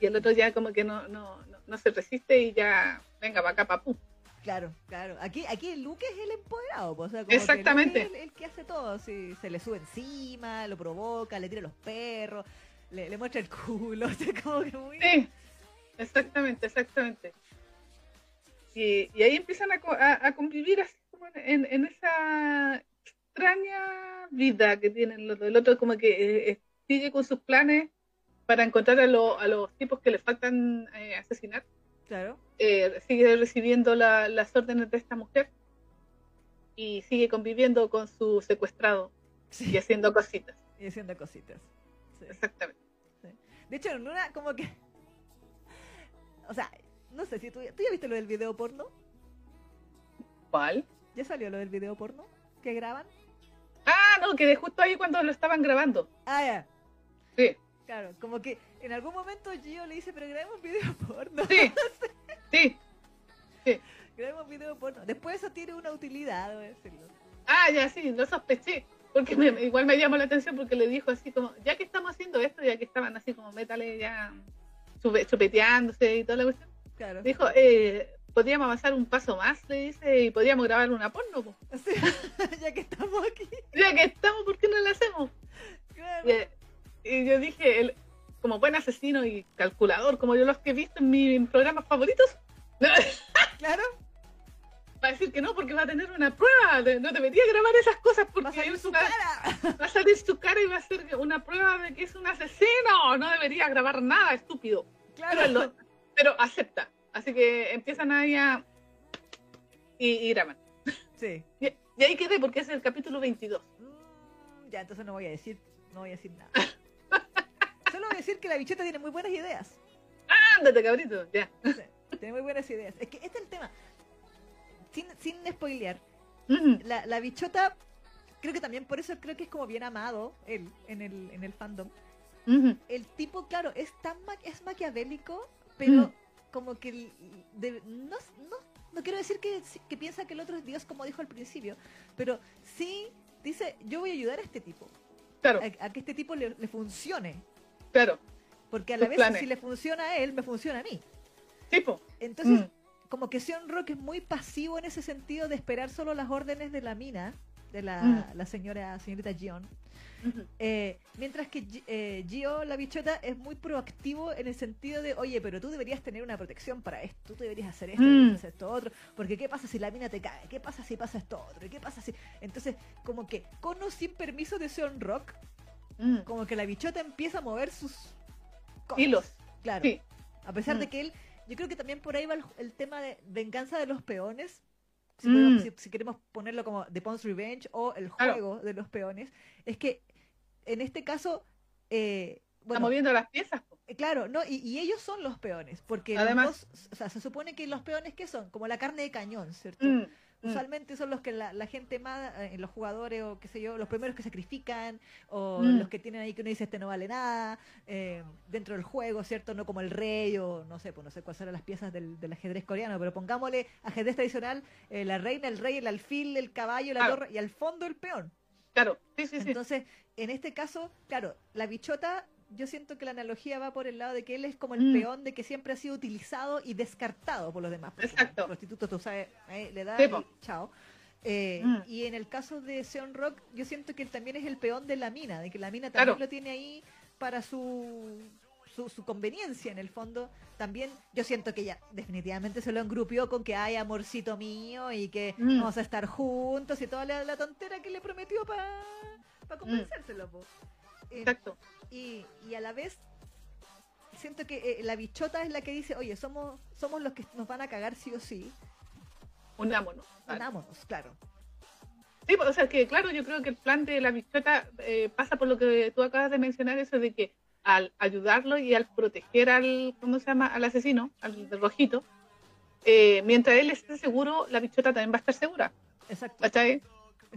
y el otro ya como que no, no, no, no se resiste y ya, venga, va acá, papú. Claro, claro. Aquí, aquí Luke es el empoderado, po, o sea, como que Exactamente. Es el, el que hace todo. Sí, se le sube encima, lo provoca, le tira los perros, le, le muestra el culo, o sea, como que muy... Sí, exactamente, exactamente. Y, y ahí empiezan a, a- a convivir así como en, en esa extraña vida que tienen los dos. El otro como que eh, eh, sigue con sus planes para encontrar a, lo- a los tipos que le faltan eh, asesinar. Claro. Eh, sigue recibiendo la- las órdenes de esta mujer y sigue conviviendo con su secuestrado Sí, y haciendo cositas. y haciendo cositas. Sí. Exactamente. De hecho, en una como que... O sea, no sé si tú, ¿tú ya viste lo del video porno. ¿Cuál? ¿Ya salió lo del video porno que graban? Ah, no, que de justo ahí cuando lo estaban grabando. Ah, ya. Sí, Claro, como que en algún momento Gio le dice, pero grabemos video porno. sí, sí. grabemos video porno. Después eso tiene una utilidad, debo decirlo. Ah, ya sí, lo sospeché. Porque me- igual me llamó la atención porque le dijo así como, ya que estamos haciendo esto, ya que estaban así como métales ya chupe- chupeteándose y toda la cuestión, Claro. dijo, eh, podríamos avanzar un paso más, le dice, y podríamos grabar una porno. po. Sí, ya que estamos aquí. Ya que estamos, ¿por qué no la hacemos? Claro. Y, y yo dije, el- como buen asesino y calculador, como yo los que he visto en mis programas favoritos, Claro. va a decir que no, porque va a tener una prueba, de- no debería grabar esas cosas porque Va a salir su cara. va a salir su cara y va a ser una prueba de que es un asesino. No debería grabar nada, estúpido. Claro. Pero, lo- pero acepta. Así que empiezan a. Y, y graban. Sí. Y, y ahí quedé porque es el capítulo 22. Mm, ya, entonces no voy a decir, no voy a decir nada. Solo voy a decir que la bicheta tiene muy buenas ideas. Ándate, cabrito. Ya. Sí, tiene muy buenas ideas. Es que este es el tema. Sin, sin spoilear, Mm, la, la bichota, creo que también por eso creo que es como bien amado él en el, en el fandom. El tipo, claro, es tan ma- es maquiavélico, pero. Como que de- no, no, no quiero decir que, que piensa que el otro es Dios como dijo al principio, pero sí dice, yo voy a ayudar a este tipo, Claro, a, a que este tipo le, le funcione, claro. porque a la vez planes. si le funciona a él, me funciona a mí. Tipo. Entonces, Mm, como que Sion Rock es muy pasivo en ese sentido de esperar solo las órdenes de la mina, de la, la señora señorita Gion. Eh, mientras que eh, Gio, la bichota, es muy proactivo en el sentido de, oye, pero tú deberías tener una protección para esto, tú deberías hacer esto, Mm. deberías hacer esto otro, porque ¿qué pasa si la mina te cae? ¿Qué pasa si pasa esto otro? ¿Y qué pasa si...? Entonces, como que con o sin permiso de Sean Rock, Mm. como que la bichota empieza a mover sus cosas. Hilos. Claro. Sí. A pesar de Mm. que él, yo creo que también por ahí va el, el tema de venganza de los peones. Si, Mm. si- si queremos ponerlo como The Pawn's Revenge o el Claro. juego de los peones, es que en este caso, eh, Está bueno, moviendo las piezas. eh, claro, no, y, y ellos son los peones, porque los Además- dos- o sea, se supone que los peones que son como la carne de cañón, ¿cierto? Mm, mm. Usualmente son los que la, la gente más, eh, los jugadores o qué sé yo, los primeros que sacrifican o Mm. los que tienen ahí que uno dice este no vale nada eh, dentro del juego, ¿cierto? No como el rey o no sé, pues no sé cuáles eran las piezas del, del ajedrez coreano, pero pongámosle ajedrez tradicional, eh, la reina, el rey, el alfil, el caballo, la Claro. torre y al fondo el peón. Claro, sí, sí, sí. Entonces, en este caso, claro, la bichota, yo siento que la analogía va por el lado de que él es como el Mm. peón de que siempre ha sido utilizado y descartado por los demás. porque Exacto. como Prostituto, tú sabes, eh, le da Sí, y chao. Eh, Mm. Y en el caso de Seon Rock, yo siento que él también es el peón de la mina, de que la mina también Claro. lo tiene ahí para su, su, su conveniencia en el fondo. También yo siento que ella definitivamente se lo engrupió con que hay amorcito mío y que Mm. vamos a estar juntos y toda la, la tontera que le prometió para para convencérselo. Eh, Exacto. Y, y a la vez siento que eh, la bichota es la que dice, oye, somos somos los que nos van a cagar sí o sí. Unámonos. Vale. Unámonos, claro. Sí, pues, o sea, que claro, yo creo que el plan de la bichota eh, pasa por lo que tú acabas de mencionar, eso de que al ayudarlo y al proteger al, ¿cómo se llama? Al asesino, al del rojito, eh, mientras él esté seguro, la bichota también va a estar segura, Exacto. ¿cachai?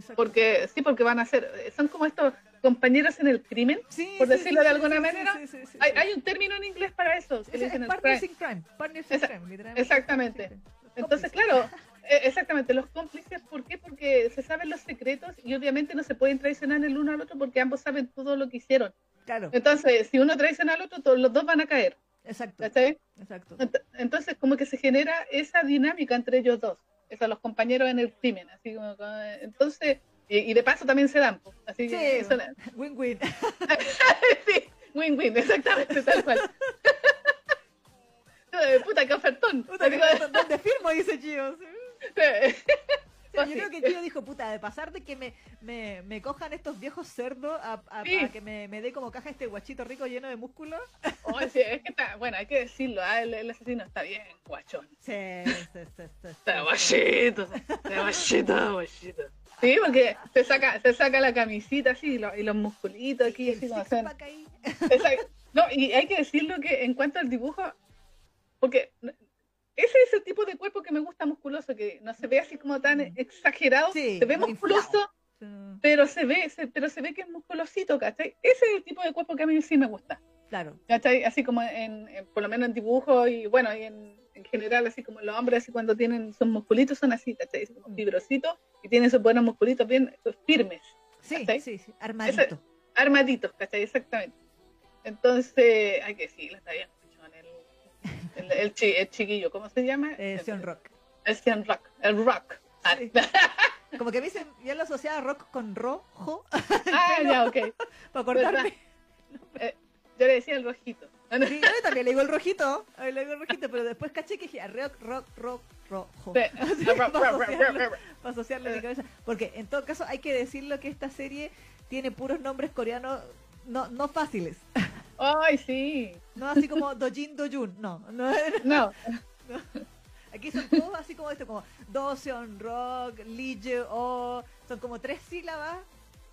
Exacto. Porque, sí, porque van a ser, son como estos compañeros en el crimen, Sí, por decirlo sí, de alguna manera, hay, hay un término en inglés para eso, que Es- es dicen el partners crime. in crime. Partners in crime, exactamente. Entonces, claro, eh, exactamente, los cómplices, ¿por qué? Porque se saben los secretos y obviamente no se pueden traicionar el uno al otro porque ambos saben todo lo que hicieron. Claro, Entonces, si uno traiciona al otro, todos los dos van a caer. exacto. Exacto. Ent- Entonces, como que se genera esa dinámica entre ellos dos, esos los compañeros en el crimen. Así como, eh, entonces, y, y de paso también se dan. Así que, Sí, Win-win. sí, win-win, exactamente, tal cual. Puta, qué ofertón. Puta, que no- ¿Dónde firmo? Dice Gio. Yo creo que Gio dijo, puta, de pasar de que me, me, me cojan estos viejos cerdos a, a- Sí. a que me, me dé como caja este guachito rico lleno de músculos. Oh, sí, es que está, bueno, hay que decirlo, ah, el, el asesino está bien, guachón. Sí, sí, sí, sí, Está guachito, está guachito, guachito. Sí, porque se saca, se saca la camisita así y, lo- y los musculitos aquí, el así como. No, y hay que decirlo que en cuanto al dibujo, porque ese es el tipo de cuerpo que me gusta musculoso, que no se ve así como tan exagerado, Sí, se ve musculoso. Sí. pero se ve, se- pero se ve que es musculosito, ¿cachai? Ese es el tipo de cuerpo que a mí sí me gusta. Claro, ¿cachai? Así como en, en- por lo menos en dibujo y bueno, y en, en general, así como los hombres, así cuando tienen sus musculitos son así, ¿cachai? Como Mm. fibrositos y tienen sus buenos musculitos bien eh, firmes, sí, ¿Cachai? sí, sí, armadito. armaditos, ¿cachai? Exactamente. Entonces, hay que decirlo, está bien. El, chi- el chiquillo, ¿cómo se llama? Eh, el, Sion Rock. el Sion Rock, el Rock. Ah, Sí. Como que a mí se, yo lo asociaba rock con rojo, ah, ya, ok. para acordarme. Yo le decía el rojito. Sí, yo también le digo el rojito, a le digo el rojito, pero después caché que dije ah, rock, rock, rock, rojo. Sí. para, asociarlo, para asociarlo en mi cabeza. Porque en todo caso hay que decirlo que esta serie tiene puros nombres coreanos no, no fáciles. Ay, sí. No así como Dojin Dojun, no, no. No, Aquí son todos así como esto, como Doseon, Rock, Lige, O, son como tres sílabas,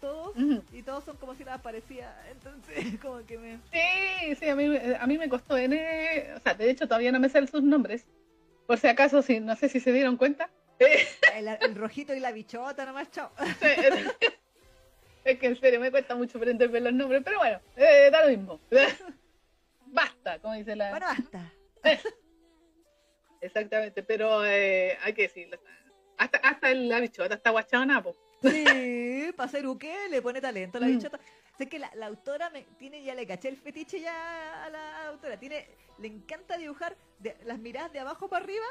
todos, y todos son como sílabas parecidas, entonces como que me... Sí, sí, a mí, a mí me costó N, o sea, de hecho todavía no me salen sus nombres, por si acaso, si, no sé si se dieron cuenta. El, el rojito y la bichota nomás, chao. es, es que en serio me cuesta mucho aprenderme los nombres, pero bueno, eh, da lo mismo. Basta, como dice la... Bueno, basta. Exactamente, pero eh, hay que decirlo. Hasta, hasta la bichota está guachona, po. Sí, para hacer uke le pone talento a la Mm. bichota. Sé que la, la autora me, tiene, ya le caché el fetiche ya a la autora. Tiene, le encanta dibujar de- las miradas de abajo para arriba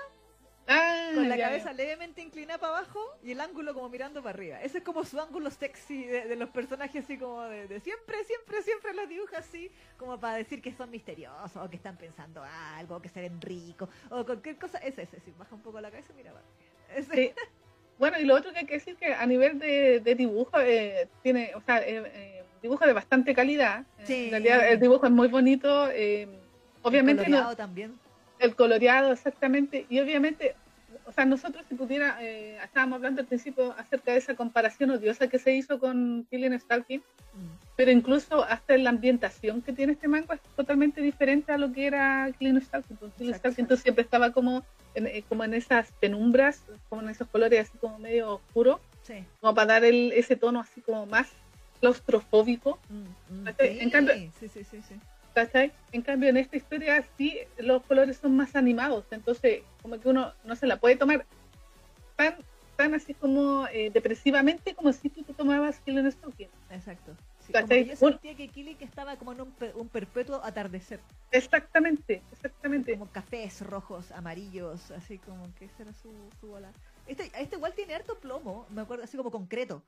Ah, con la ya, cabeza levemente inclinada para abajo y el ángulo como mirando para arriba. Ese es como su ángulo sexy de, de los personajes así como de, de siempre, siempre, siempre los dibuja así, como para decir que son misteriosos o que están pensando algo, que se ven ricos o cualquier cosa. Ese, ese, sí, baja un poco la cabeza y mira para arriba. Ese. Sí. Bueno, y lo otro que hay que decir que a nivel de, de dibujo, eh, tiene, o sea, eh, eh, dibujo de bastante calidad. Sí. En realidad el dibujo es muy bonito. eh, obviamente no- también. El coloreado exactamente y obviamente o sea nosotros si pudiera eh, estábamos hablando al principio acerca de esa comparación odiosa que se hizo con Killing Stalking Mm. pero incluso hasta la ambientación que tiene este manga es totalmente diferente a lo que era Killing Stalking Exacto. Stalking siempre estaba como en, eh, como en esas penumbras como en esos colores así como medio oscuros Sí. como para dar el, ese tono así como más claustrofóbico Mm, mm, sí, sí, sí, sí. ¿Cachai? En cambio, en esta historia sí los colores son más animados, entonces como que uno no se la puede tomar tan, tan así como eh, depresivamente como si tú te tomabas Killing Stalking. Exacto. Sí, como que yo sentía que Killing estaba como en un, un perpetuo atardecer. Exactamente, exactamente. Como cafés rojos, amarillos, así como que esa era su, su bola. Este, este igual tiene harto plomo, me acuerdo, así como concreto.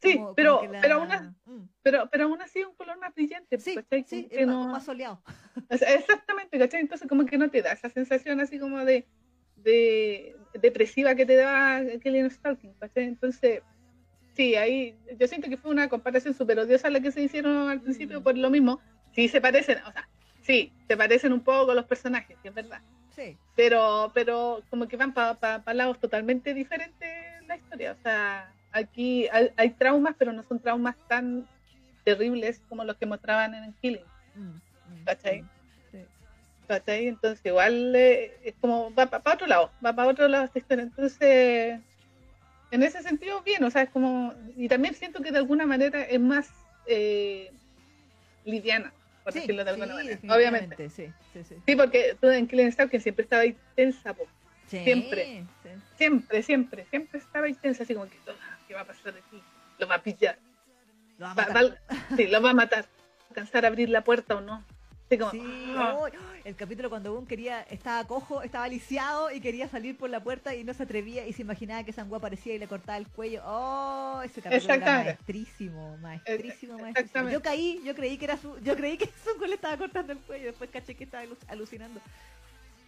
Sí, Como- como pero, que la- pero, aún, as- Mm. pero, pero aún así un color más brillante. Sí, ¿cachai? sí, que más, no- más soleado. o sea, exactamente, ¿cachai? Entonces como que no te da esa sensación así como de, de depresiva que te da Killing Stalking, ¿cachai? Entonces, sí, ahí yo siento que fue una comparación súper odiosa la que se hicieron al principio Mm. por lo mismo. Sí, se parecen, o sea, sí, se parecen un poco los personajes, sí, es verdad. Sí, Pero, pero como que van para lados totalmente diferentes en la historia. O sea, aquí hay, hay traumas, pero no son traumas tan terribles como los que mostraban en Killing. Mm, mm, ¿Cachai? mm, sí. ¿cachai? Entonces igual eh, es como va para otro lado, va para otro lado esta historia. Entonces, en ese sentido, bien, o sea, es como, y también siento que de alguna manera es más eh, liviana, por Sí, decirlo de alguna sí, manera, obviamente. Sí, sí, sí. Sí, porque tú en Killing Stalking siempre estaba ahí tensa, po. Sí, Siempre. sí. siempre, siempre, siempre estaba ahí tensa, así como que, "Ah, ¿qué va a pasar aquí? Lo va a pillar, Lo va a va- matar. va- sí, lo va a matar, alcanzar a abrir la puerta o no. Como, Sí, oh, el capítulo cuando Boone quería, estaba cojo, estaba lisiado y quería salir por la puerta y no se atrevía y se imaginaba que Sangua aparecía y le cortaba el cuello. Oh, ese capítulo era maestrísimo, maestrísimo, maestrísimo. Yo caí, yo creí que era su, yo creí que Sangua le estaba cortando el cuello, después caché que estaba alu- alucinando.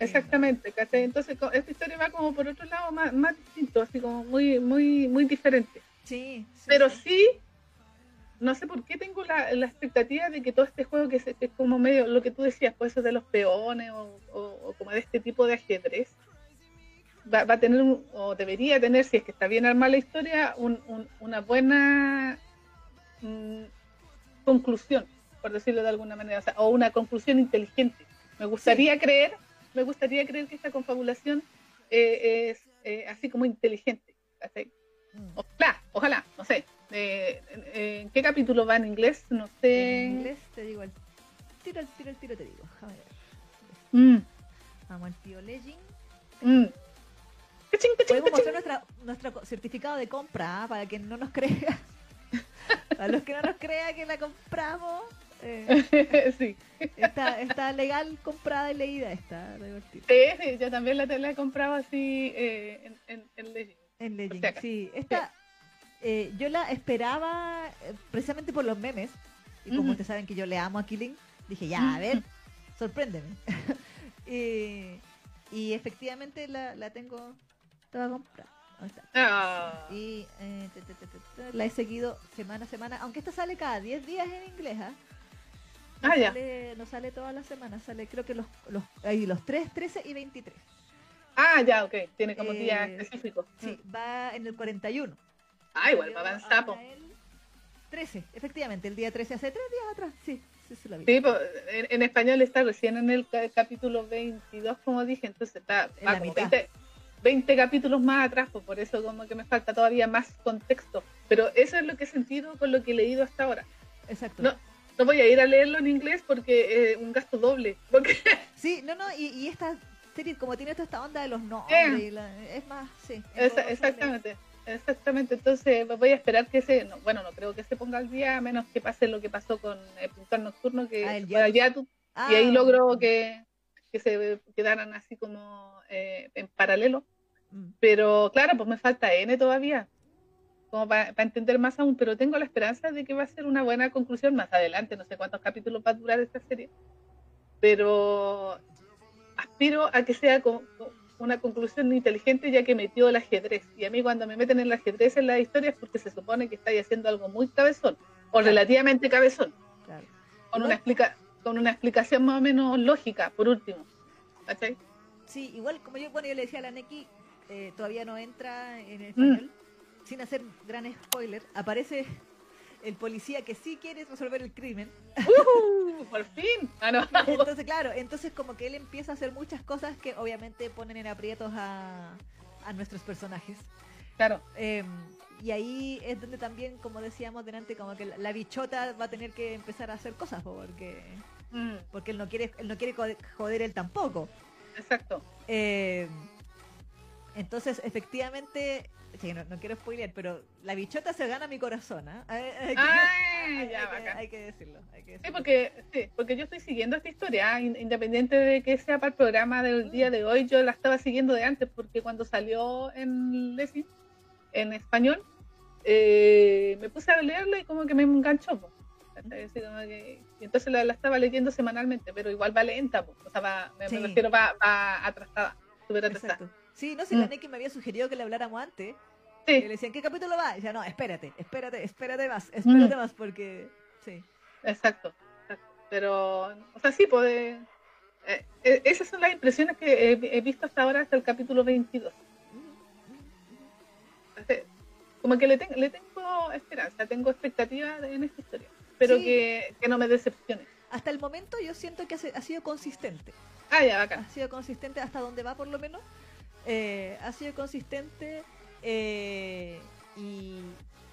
Exactamente, ¿cachai? Entonces esta historia va como por otro lado más, más distinto, así como muy, muy, muy diferente. Sí, sí, Pero sí. sí, no sé por qué tengo la, la expectativa de que todo este juego que, es como medio lo que tú decías, pues eso de los peones o, o- o como de este tipo de ajedrez, va, va a tener, un- o debería tener, si es que está bien armada la historia, un- un- una buena mm, conclusión, por decirlo de alguna manera, o, sea, o una conclusión inteligente. Me gustaría creer, me gustaría creer que esta confabulación eh, es eh, así como inteligente. Mm. Ojalá, ojalá, no sé. Eh, ¿En qué capítulo va en inglés? No sé. En inglés te digo el tiro, el tiro, el tiro te digo. A ver. Mm, Vamos al tío Legend. mm. Cachín, cachín, Podemos cachín. mostrar nuestra, nuestro certificado de compra ¿ah? para que no nos crea. para los que no nos crea que la compramos. Eh, sí. está, está legal comprada y leída. Está divertido. Sí, sí, yo también la, la he comprado así eh, en, en, en Legend. En Legend, si sí. Esta, eh, yo la esperaba eh, precisamente por los memes. Y como ustedes saben que yo le amo a Killing, dije, ya, a ver, sorpréndeme. y, y efectivamente la, la tengo toda comprada. Ah, Y eh, te, te, te, te, te, la he seguido semana a semana, aunque esta sale cada 10 días en inglés, ¿ah? No Ah, ya. sale, no sale todas las semanas, sale creo que los, los, hay los 3, 13 y 23. ah, ya, ok. Tiene como Eh, día específico. Sí, va en el 41. Ah, igual, va el 13, efectivamente, el día 13, hace 3 días atrás, sí, sí, vi. Sí, po, en, en español está recién en el ca- capítulo 22, como dije, entonces está En va la como mitad. 20, 20 capítulos más atrás, pues por eso como que me falta todavía más contexto. Pero eso es lo que he sentido con lo que he leído hasta ahora. Exacto. No, no voy a ir a leerlo en inglés porque es un gasto doble. Porque Sí, no, no, y, y esta serie, como tiene toda esta onda de los nombres, Eh. la- es más, sí. Esa- exactamente, exactamente. Entonces voy a esperar que se, no, bueno, no creo que se ponga al día, a menos que pase lo que pasó con el Puntal Nocturno, que Ah, fue a Yatu, Ah, y ahí logró que, que se quedaran así como eh, en paralelo. Mm. Pero claro, pues me falta N todavía, como para entender más aún, pero tengo la esperanza de que va a ser una buena conclusión más adelante, no sé cuántos capítulos va a durar esta serie, pero aspiro a que sea co- co- una conclusión inteligente ya que metió el ajedrez. Y a mí cuando me meten el ajedrez en la historia es porque se supone que estáis haciendo algo muy cabezón, o Claro. relativamente cabezón, Claro. con una, explica con una explicación más o menos lógica, por último. ¿Cachai? Sí, igual como yo, bueno, yo le decía a la Neki, eh, todavía no entra en Mm. Sin hacer gran spoiler, aparece el policía que sí quiere resolver el crimen. ¡Uh! ¡Por fin! Ah, no. Entonces, claro, entonces como que él empieza a hacer muchas cosas que obviamente ponen en aprietos a, a nuestros personajes. Claro. Eh, y ahí es donde también, como decíamos delante, como que la, la bichota va a tener que empezar a hacer cosas, po, porque Mm, porque él no quiere él no quiere joder él tampoco. exacto. Eh, entonces, efectivamente, sí, no, no quiero spoilear, pero la bichota se gana mi corazón, ¿ah? Hay, hay que- Ah, hay ya, que- bacán. hay que decirlo. hay que Sí, porque, sí, porque yo estoy siguiendo esta historia, in- independiente de que sea para el programa del día de hoy, yo la estaba siguiendo de antes, porque cuando salió en Lessing, en español, eh, me puse a leerla y como que me enganchó. po. ¿Cachai? Así como que- y entonces la, la estaba leyendo semanalmente, pero igual va lenta, po. o sea, va, me, refiero, va, va atrasada, súper atrasada. Exacto. Sí, no sé, la Mm. Neki me había sugerido que le habláramos antes. Y Sí, le decían, ¿qué capítulo va? Y decía, no, espérate, espérate, espérate más, Mm. espérate más, porque. Sí. exacto, exacto. Pero, o sea, sí, pues, eh, eh, esas son las impresiones que he, he visto hasta ahora, hasta el capítulo 22. Entonces, como que le, ten- le tengo esperanza, tengo expectativa en esta historia. Pero Sí. que, que no me decepcione. Hasta el momento yo siento que ha sido consistente. Ah, ya, bacán. Ha sido consistente hasta donde va, por lo menos. Eh, ha sido consistente. eh, y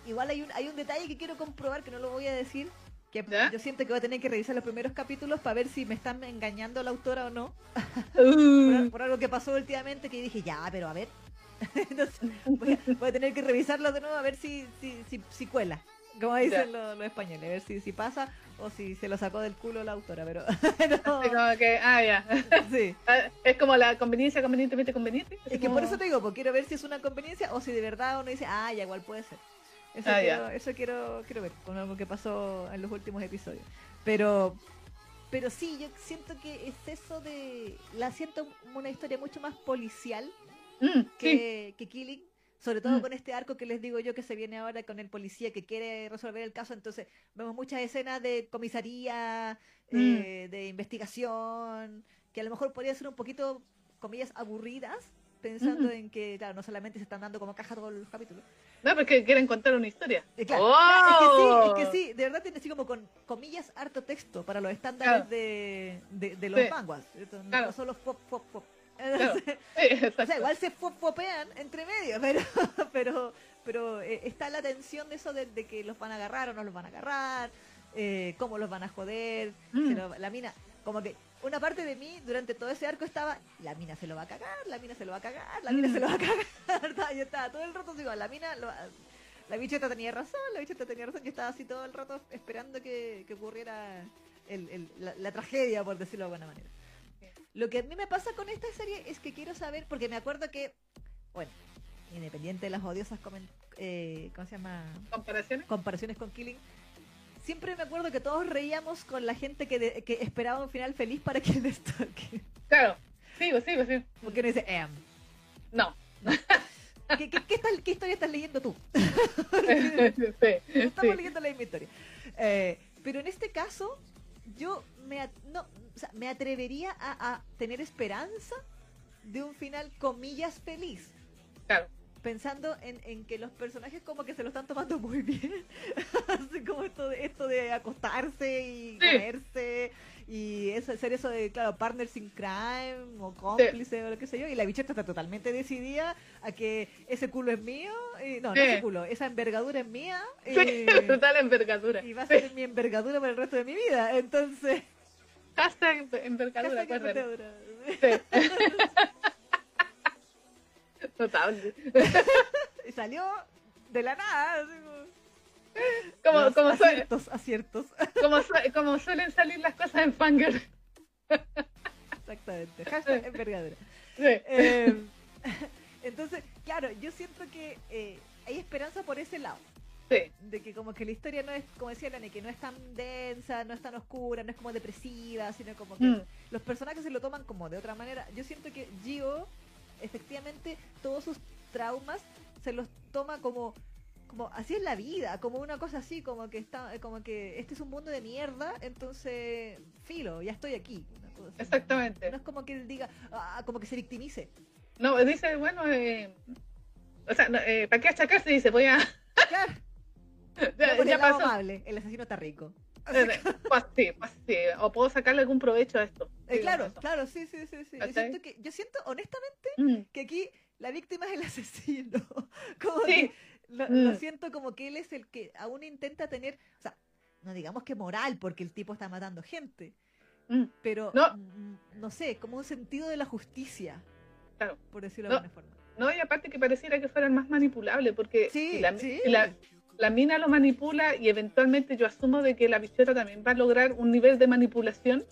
igual hay un, hay un detalle que quiero comprobar, que no lo voy a decir. Que ¿Ya? yo siento que voy a tener que revisar los primeros capítulos para ver si me están engañando la autora o no. Uh, Por, por algo que pasó últimamente que dije, ya, pero a ver. Entonces, voy, a, voy a tener que revisarlo de nuevo a ver si, si, si, si cuela. Como dicen los, los españoles, a ver si, si pasa o si se lo sacó del culo la autora, pero no, como que, ah, ya. sí. Ah, Es como la conveniencia convenientemente conveniente. Es que como- por eso te digo, pues quiero ver si es una conveniencia o si de verdad uno dice, ah, ya igual puede ser. Eso, Ah, quiero, ya. eso quiero, quiero ver con algo que pasó en los últimos episodios. Pero, pero sí, yo siento que es eso de, la siento una historia mucho más policial Mm, sí, que, que Killing, sobre todo Mm. con este arco que les digo yo que se viene ahora con el policía que quiere resolver el caso, entonces vemos muchas escenas de comisaría, Mm. eh, de investigación, que a lo mejor podría ser un poquito, comillas, aburridas, pensando Mm. en que, claro, no solamente se están dando como caja todos los capítulos. no, porque quieren contar una historia. Eh, claro, ¡Oh! claro, es, que sí, es que sí, de verdad tiene así como con comillas harto texto para los estándares Claro. de, de, de los Sí. manguas. Entonces, No solo fop, fop, fop. Claro. Sí, O sea, igual se fo- fopean entre medio, pero pero pero eh, está la tensión de eso de, de que los van a agarrar o no los van a agarrar, eh, cómo los van a joder, Mm. lo- la mina, como que una parte de mí durante todo ese arco estaba, la mina se lo va a cagar, la mina se lo va a cagar, la mina Mm. se lo va a cagar. Yo estaba todo el rato digo, la mina, lo- la bicheta tenía razón, la bicheta tenía razón, yo estaba así todo el rato esperando que, que ocurriera el- el- la, la tragedia, por decirlo de alguna manera. Lo que a mí me pasa con esta serie es que quiero saber, porque me acuerdo que, bueno, independiente de las odiosas eh, ¿cómo se llama? Comparaciones. comparaciones con Killing, siempre me acuerdo que todos reíamos con la gente que, de- que esperaba un final feliz para que le toque. Claro. Sigo, sigo, sigo. Porque uno dice, em, No. ¿qué, qué, qué historia estás leyendo tú? sí, Estamos sí. leyendo la misma historia. Eh, pero en este caso, yo me, at- no, o sea, me atrevería a, a tener esperanza de un final, comillas, feliz. Claro. Pensando en, en que los personajes como que se lo están tomando muy bien. Así como esto de, esto de acostarse y Sí. comerse. Y eso, hacer eso de, claro, partners in crime o cómplice o lo que sé yo. Y la bicheta está totalmente decidida a que ese culo es mío. Y, no, no Sí. ese culo, esa envergadura es mía. Sí, y- total envergadura. y va a ser mi envergadura para el resto de mi vida. Entonces, Hashtag envergadura, hashtag envergadura. Sí. Total. Y salió de la nada. así como- Como, Los como, aciertos, aciertos. como, como suelen salir las cosas en Fanger. Exactamente. Hashtag envergadura. Sí. Eh, Entonces, claro, yo siento que eh, hay esperanza por ese lado. Sí. De que como que la historia no es, como decía Lani, que no es tan densa, no es tan oscura, no es como depresiva, sino como que Mm. los personajes se lo toman como de otra manera. Yo siento que Gio, efectivamente, todos sus traumas se los toma como como así es la vida, como una cosa así, como que está, como que este es un mundo de mierda, entonces filo, ya estoy aquí. Exactamente. No es como que él diga, ah, como que se victimice. No, dice, bueno, eh, o sea, no, eh, ¿para qué achacarse? Dice, voy a... Claro, ya, pasó. amable, el asesino está rico. Eh, Pues sí, pues sí, o puedo sacarle algún provecho a esto. Eh, claro, claro, sí, sí, sí, sí. Yo siento, que, yo siento honestamente Mm, que aquí la víctima es el asesino. Como Sí. que lo, Mm. lo siento como que él es el que aún intenta tener, o sea, no digamos que moral, porque el tipo está matando gente, mm, pero No. mm, no sé, como un sentido de la justicia, Claro. por decirlo No. de alguna forma. No, y aparte que pareciera que fueran más manipulables, porque Sí, si la, sí. si la, la mina lo manipula y eventualmente yo asumo de que la bichota también va a lograr un nivel de manipulación,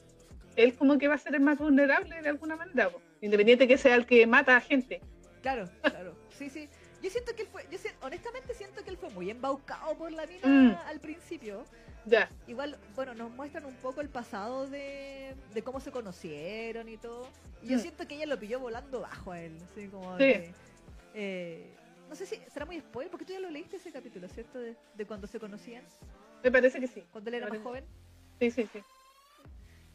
él como que va a ser el más vulnerable de alguna manera, po. independiente que sea el que mata a gente. Claro, claro. Sí, sí. Yo siento que él fue, yo si- honestamente siento que él fue muy embaucado por la mina Mm. al principio. Ya, Igual, bueno, nos muestran un poco el pasado de, de cómo se conocieron y todo. Y yo Mm. siento que ella lo pilló volando bajo a él. Así como Sí. de, eh, no sé si será muy spoiler, porque tú ya lo leíste ese capítulo, ¿cierto? De, de cuando se conocían, me parece que sí. cuando él era más joven. Sí, sí, sí.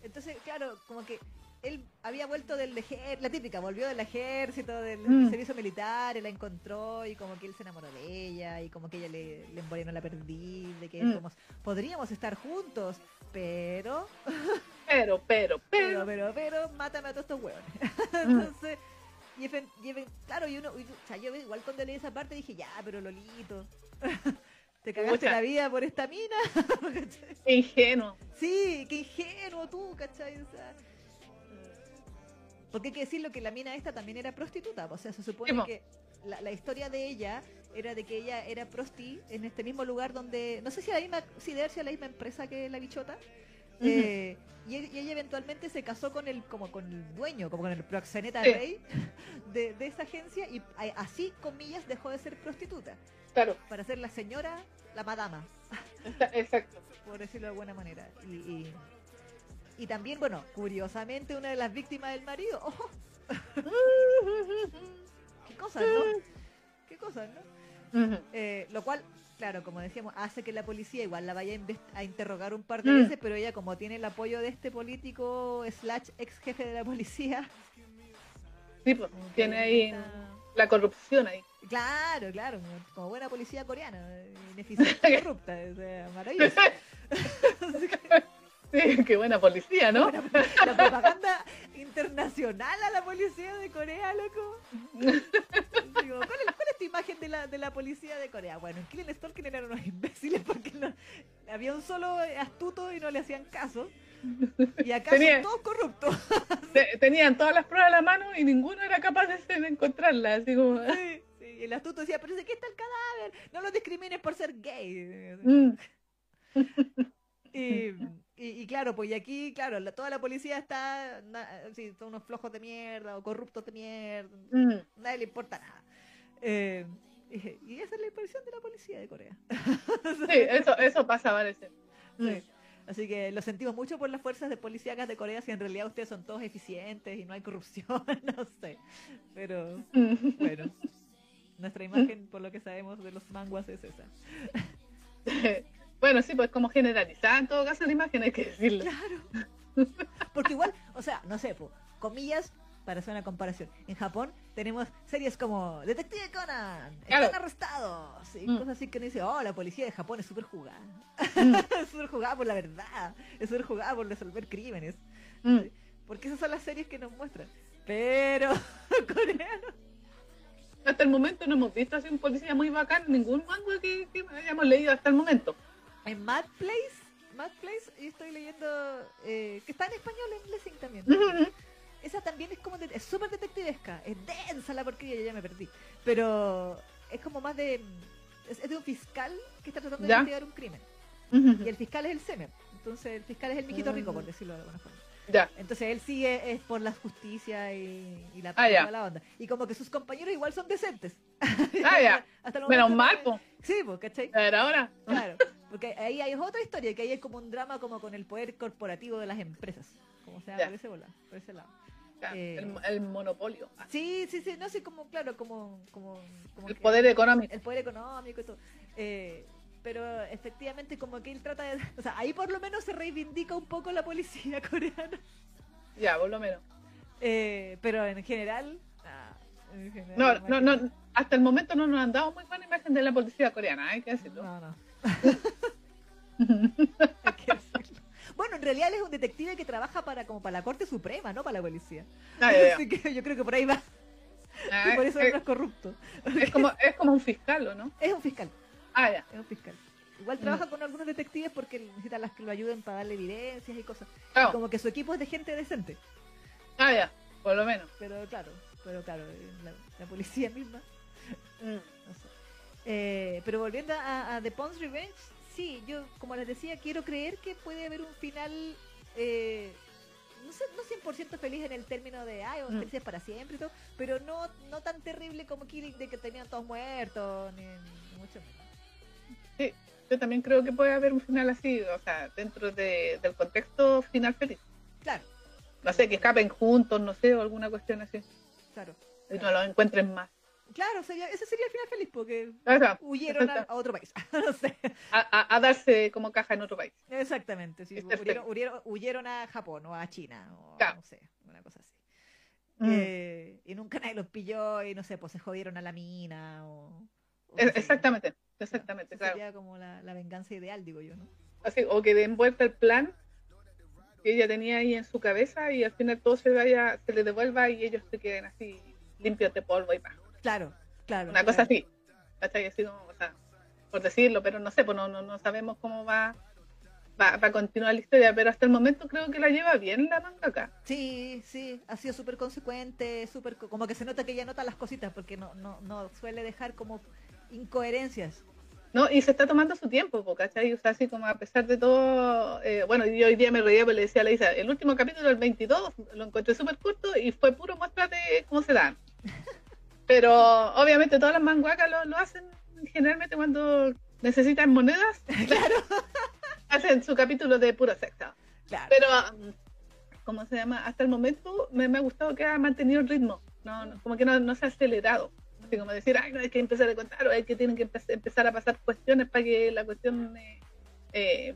Entonces, claro, como que él había vuelto del ejército, la típica, volvió del ejército, del Mm. servicio militar, y la encontró y como que él se enamoró de ella y como que ella le, le embolinó la perdiz, de que Mm. como, podríamos estar juntos, pero, Pero, pero, pero, pero. pero, pero, mátame a todos estos hueones. Mm. Entonces, y, y claro, y uno, y- o sea, yo igual cuando leí esa parte dije, ya, pero Lolito, te cagaste la vida por esta mina. ¿cachai? Ingenuo. sí, qué ingenuo tú, ¿cachai? O sea, porque hay que decirlo que la mina esta también era prostituta, o sea, se supone que la, la historia de ella era de que ella era prosti en este mismo lugar donde, no sé si la misma, si debe ser la misma empresa que la bichota, eh, y, e- y ella eventualmente se casó con el, como con el dueño, como con el proxeneta Sí. rey de, de esa agencia y así, comillas, dejó de ser prostituta Claro, para ser la señora, la madama exacto. por decirlo de alguna manera. Y, y, y también, bueno, curiosamente, una de las víctimas del marido. ¡Ojo! ¡Qué cosas, no! ¡Qué cosas, no! Eh, lo cual, claro, como decíamos, hace que la policía igual la vaya a, interrogar un par de Mm. veces, pero ella, como tiene el apoyo de este político slash ex jefe de la policía, Sí, pues, tiene ahí está- la corrupción ahí. Claro, claro, como- como buena policía coreana, eh, ineficiente, corrupta, o sea, maravilloso. Sí, qué buena policía, ¿no? La propaganda internacional a la policía de Corea, loco. Digo, ¿cuál, es, cuál es tu imagen de la, de la policía de Corea? Bueno, en Killing Stalking eran unos imbéciles porque no- había un solo astuto y no le hacían caso. Y acá Tenía- son todos corruptos. Te- tenían todas las pruebas a la mano y ninguno era capaz de, encontrarlas. Así como, Sí, sí, y el astuto decía, pero si aquí está el cadáver, no lo discrimines por ser gay. mm, Y, y, y claro, pues y aquí, claro, la- toda la policía está, na- sí, son unos flojos de mierda o corruptos de mierda, mm. nadie le importa nada. Eh, y, y esa es la impresión de la policía de Corea. Sí, eso, eso pasa, parece. Sí. Así que lo sentimos mucho por las fuerzas de policíacas de Corea, si en realidad ustedes son todos eficientes y no hay corrupción, no sé. Pero Mm. bueno, nuestra imagen, por lo que sabemos de los manguas, es esa. Bueno, sí, pues como generalizada en todo caso la imagen, hay que decirlo. Claro. Porque igual, o sea, no sé, comillas, para hacer una comparación. En Japón tenemos series como Detective Conan, Claro. están arrestados, y Mm. cosas así que uno dice, oh, la policía de Japón es súper jugada. Mm. es súper jugada por la verdad, es súper jugada por resolver crímenes. Mm. Porque esas son las series que nos muestran. Pero, coreano. Hasta el momento no hemos visto así un policía muy bacán, ningún manga que, que hayamos leído hasta el momento. En Mad Place, Mad Place, yo estoy leyendo, eh, que está en español en Lessing también. Esa también es como, de- es súper detectivesca, es densa la porquería, yo ya me perdí. Pero es como más de, es, es de un fiscal que está tratando de Ya. investigar un crimen. Y el fiscal es el Semer. Entonces el fiscal es el mijito rico, por decirlo de alguna forma. Ya. Entonces él sí es, por la justicia y, y la, Ah, toda la onda. Y como que sus compañeros igual son decentes. Ah, ya. Menos mal, no- po. Sí, pues, ¿cachai? A ver, ahora. Claro. Porque ahí hay otra historia, que ahí hay como un drama como con el poder corporativo de las empresas. Como sea, Ya. por ese, bola- por ese lado. Eh, el, el monopolio. Sí, sí, sí, no sé, como, claro, como... como, como El que- poder económico. el poder económico y todo. Eh, pero efectivamente como que él trata de... O sea, ahí por lo menos se reivindica un poco la policía coreana. Ya, por lo menos. Eh, pero en general... en general, No, no, no, hasta el momento no nos han dado muy buena imagen de la policía coreana, hay que decirlo. No, no. hay que decirlo. Bueno, en realidad él es un detective que trabaja para como para la Corte Suprema, no para la policía. Ah, ya, ya. Así que yo creo que por ahí va. Ah, y por eso es, no es corrupto. es como, es como un fiscal, ¿o no? Es un fiscal. Ah, ya. Es un fiscal. Igual trabaja con algunos detectives porque necesitan las que lo ayuden para darle evidencias y cosas. Y Claro. como que su equipo es de gente decente. Ah, ya. Por lo menos. Pero claro, pero claro, eh, la, la policía misma, Mm. no sé. Eh, pero volviendo a, a The Pond's Revenge, sí, yo como les decía, quiero creer que puede haber un final, eh, no sé, no 100% feliz en el término de, ay, vamos Mm. felices para siempre y todo, pero no, no tan terrible como Killing de que tenían todos muertos, ni, ni mucho menos. Yo también creo que puede haber un final así, o sea, dentro de- del contexto final feliz. Claro, No sé, que escapen juntos, no sé, o alguna cuestión así. claro. Y no los encuentren más. Claro, sería, ese sería el final feliz porque Claro, huyeron a, otro país. no sé. a, a- a darse como caja en otro país. Exactamente, sí. Huyeron, huyeron- huyeron a Japón o a China o Claro. no sé, una cosa así. Mm. Eh, y nunca nadie los pilló y no sé, pues se jodieron a la mina o... Es- yo. exactamente, exactamente, claro. Sería como la, la venganza ideal, digo yo, ¿no? Así, o que den vuelta el plan que ella tenía ahí en su cabeza y al final todo se vaya, se le devuelva y ellos se queden así limpios de polvo y más. Claro, claro. Una claro. cosa así. ¿cachai? Así como, o sea, por decirlo, pero no sé, pues no, no, no sabemos cómo va, va, va a continuar la historia, pero hasta el momento creo que la lleva bien la mangaka. Sí, sí, ha sido súper consecuente, súper co- como que se nota que ella nota las cositas porque no, no, no suele dejar como incoherencias. ¿no? Y se está tomando su tiempo, po, ¿cachai? O sea, así como a pesar de todo, eh, bueno, yo hoy día me reía porque le decía a la Isa, el último capítulo, el 22, lo encontré súper corto y fue puro muestra de cómo se dan. Pero obviamente todas las manguacas lo, lo hacen generalmente cuando necesitan monedas, hacen su capítulo de puro sexo. Claro. Pero, ¿cómo se llama? Hasta el momento me, me ha gustado que ha mantenido el ritmo, no, no- como que no, no se ha acelerado. Así como decir, ay, no hay que empezar a contar, o hay que tienen que empe- empezar a pasar cuestiones para que la cuestión eh, eh,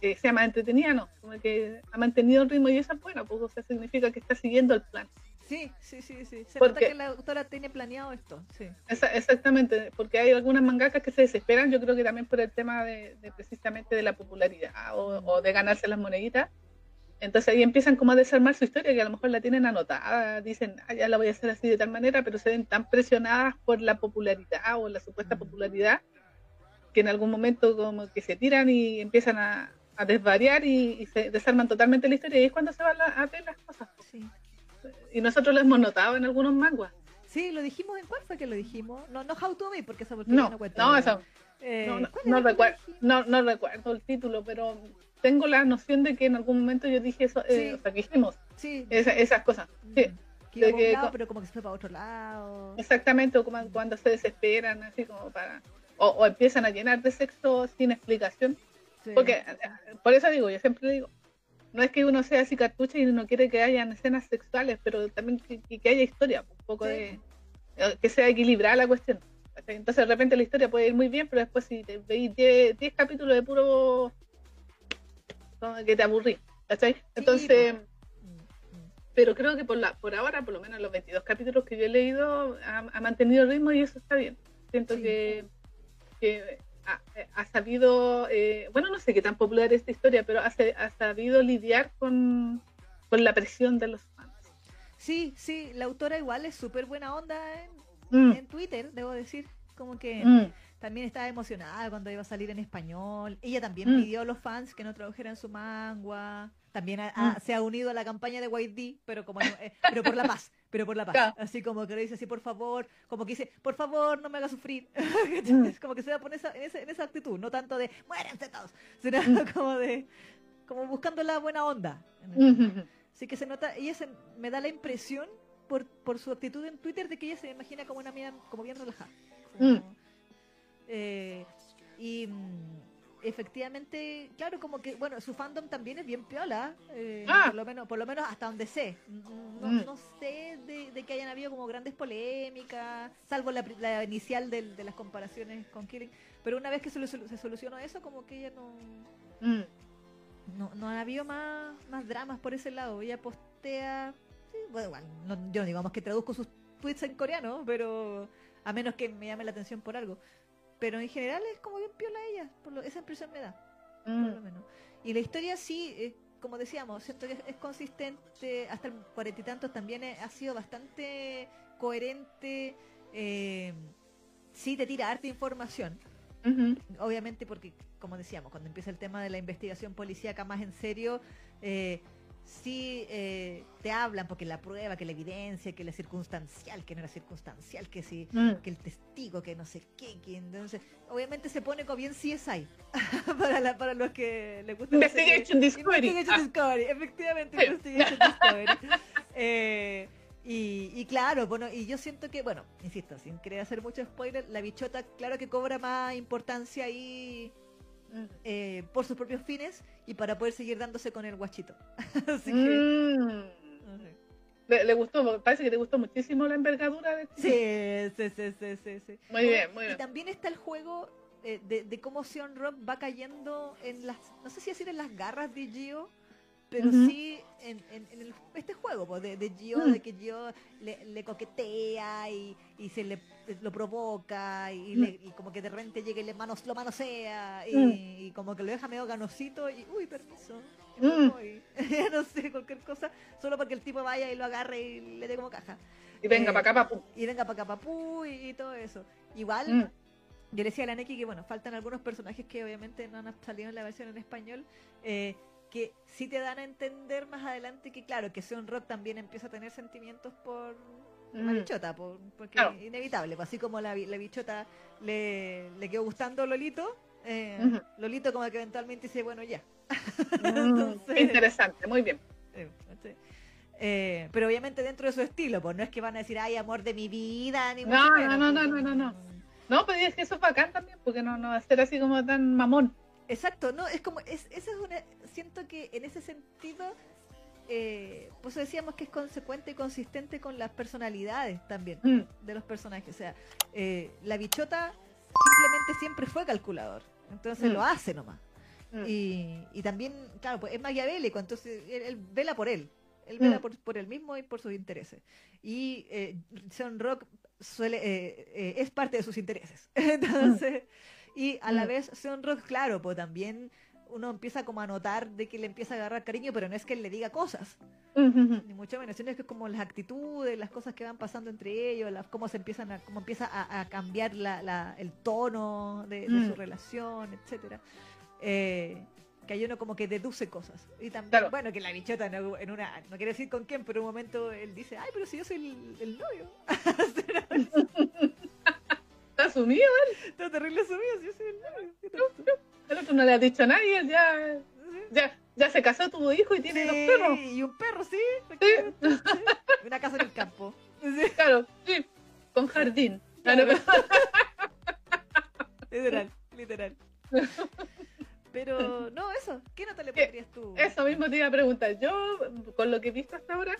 eh, sea más entretenida, no. Como que ha mantenido el ritmo y eso es bueno, pues, o sea, significa que está siguiendo el plan. Sí, sí, sí, sí. Se Porque- nota que la autora tiene planeado esto, sí. Esa- exactamente, porque hay algunas mangakas que se desesperan, yo creo que también por el tema de, de precisamente de la popularidad o, o de ganarse las moneditas. Entonces ahí empiezan como a desarmar su historia, que a lo mejor la tienen anotada, dicen, ah, ya la voy a hacer así de tal manera, pero se ven tan presionadas por la popularidad o la supuesta Mm. popularidad, que en algún momento como que se tiran y empiezan a, a desvariar y, y se desarman totalmente la historia, y es cuando se van a, a ver las cosas. Sí. Y nosotros lo hemos notado en algunos manguas. Sí, lo dijimos en cuál fue que lo dijimos. No, no How to Me, porque esa No, no cuenta. no, eso, Eh, no, no, ¿cuál no que recuerdo, no, no recuerdo el título, pero tengo la noción de que en algún momento yo dije eso, eh, Sí. o sea, que dijimos Sí. esa- esas cosas. Sí, mm, que iba de que lado, pero como que se fue para otro lado. exactamente, o como cuando se desesperan, así como para, o, o empiezan a llenar de sexo sin explicación. Sí. Porque, eh, por eso digo, yo siempre digo, no es que uno sea así cartucha y no quiere que hayan escenas sexuales, pero también que, que- haya historia, un poco Sí. de, eh, que sea equilibrada la cuestión. Entonces de repente la historia puede ir muy bien, pero después si te veis 10 10 capítulos de puro que te aburrí, ¿cachai? Entonces, mm. pero creo que por la por ahora, por lo menos los 22 capítulos que yo he leído, ha, ha mantenido el ritmo y eso está bien. Siento Sí. que, que ha, ha sabido, eh, bueno, no sé qué tan popular es esta historia, pero ha, sa- ha sabido lidiar con, con la presión de los fans. Sí, sí, la autora igual es súper buena onda en, Mm, en Twitter, debo decir. Como que mm, también estaba emocionada cuando iba a salir en español. Ella también Mm. pidió a los fans que no tradujeran su manga. También ha- ha- se ha unido a la campaña de YD, pero como eh, pero por la paz, pero por la paz. Claro. Así como que le dice así, por favor, como que dice, por favor, no me haga sufrir. Mm. Como que se va a poner esa, en, esa, en esa actitud, no tanto de muérense todos, sino Mm. como de como buscando la buena onda. mm, Así que se nota, ella se, me da la impresión por, por su actitud en Twitter de que ella se imagina como una mina como bien relajada. Mm. Eh, y efectivamente, claro, como que, bueno, su fandom también es bien piola, eh, Ah. por, lo menos, por lo menos hasta donde sé. No, Mm. no sé de, de que hayan habido como grandes polémicas, salvo la, la inicial del- de las comparaciones con Killing. Pero una vez que se solucionó eso, como que ella no, Mm. no, no ha habido más, más dramas por ese lado. Ella postea. sí, bueno, igual, no- yo no digamos que traduzco sus tweets en coreano, pero a menos que me llame la atención por algo. Pero en general es como bien piola ella, por lo, esa impresión me da, por lo Mm. menos. Y la historia sí, eh, como decíamos, que es, es consistente, hasta el cuarenta y tantos también eh, ha sido bastante coherente. eh, sí, te tira harta información obviamente porque, como decíamos, cuando empieza el tema de la investigación policíaca más en serio, eh, sí eh, te hablan porque la prueba, que la evidencia, que la circunstancial, que no era circunstancial, que sí, Mm. que el testigo, que no sé qué, que entonces, obviamente se pone como bien CSI para, la, para los que les gusta. Investigation Discovery. Investigation Ah. Discovery, efectivamente. Investigation Discovery. Eh, y, y claro, bueno, y yo siento que, bueno, insisto, sin querer hacer mucho spoiler, la bichota, claro que cobra más importancia ahí Mm. Eh, por sus propios fines y para poder seguir dándose con el guachito. Así que. Mm. Le, le gustó, parece que te gustó muchísimo la envergadura de este Sí, sí, sí, sí, sí, sí. Muy bien, muy Y también está el juego eh, de, de cómo Sion Rock va cayendo en las, no sé si decir en las garras de Gio, pero sí en, en- en el- este juego pues, de, de Gio, Mm. de que Gio le, le coquetea y, y se le lo provoca y, le- y como que de repente llega y le manos, lo manosea y, Mm. y como que lo deja medio ganosito y uy, permiso. Mm. no sé, cualquier cosa, solo porque el tipo vaya y lo agarre y le dé como caja. Y venga, eh, para acá, papu. Y venga para acá, papú, y, todo eso. Igual, Mm. yo le decía a la Neki que, bueno, faltan algunos personajes que obviamente no han salido en la versión en español, eh, que sí te dan a entender más adelante que, claro, que Sean Rock también empieza a tener sentimientos por la Mm. bichota, por, porque Claro. es inevitable. pues, así como la, la bichota le, le quedó gustando Lolito, eh. Lolito como que eventualmente dice, bueno, ya. Mm, Entonces- interesante, muy bien. Eh. Eh, pero obviamente dentro de su estilo, pues no es que van a decir, ay, amor de mi vida, ni No, mucho no, menos, no, pues, no, no, no, No, pero es que eso es bacán también, porque no, no va a ser así como tan mamón. Exacto, no, es como, es, esa es una, siento que en ese sentido, eh, pues decíamos que es consecuente y consistente con las personalidades también Mm, de los personajes. O sea, eh, la bichota simplemente siempre fue calculador, entonces Mm. lo hace nomás. mm. Y, y también, claro, pues es maquiavélico, entonces él, él vela por él. Él vela Mm. por, por él mismo y por sus intereses. Y eh, Sean Rock suele, eh, eh, es parte de sus intereses. Entonces, y a la Mm. vez Sean Rock, claro, pues también uno empieza como a notar de que le empieza a agarrar cariño, pero no es que él le diga cosas, ni mucho menos, sino es que como las actitudes, las cosas que van pasando entre ellos, las, cómo se empiezan a, cómo empieza a, a cambiar la, la- el tono de, de su Mm. relación, etcétera. Eh, que hay uno como que deduce cosas. Y también, Claro. bueno, que la bichota algún- en una, no quiero decir con quién, pero en un momento él dice, ay, pero si yo soy el, el novio. Está asumido, Está terrible subido, si yo soy el novio. El otro no le ha dicho a nadie, él ya, ya, ya se casó, tuvo hijo y tiene dos perros. y un perro, sí. Sí, efectivamente, sí. Una casa en el campo. Sí, claro, sí, con jardín. Claro, literal, literal. Pero, no, eso. ¿Qué nota le ¿Qué? pondrías tú? Eso mismo te iba a preguntar. Yo, con lo que he visto hasta ahora,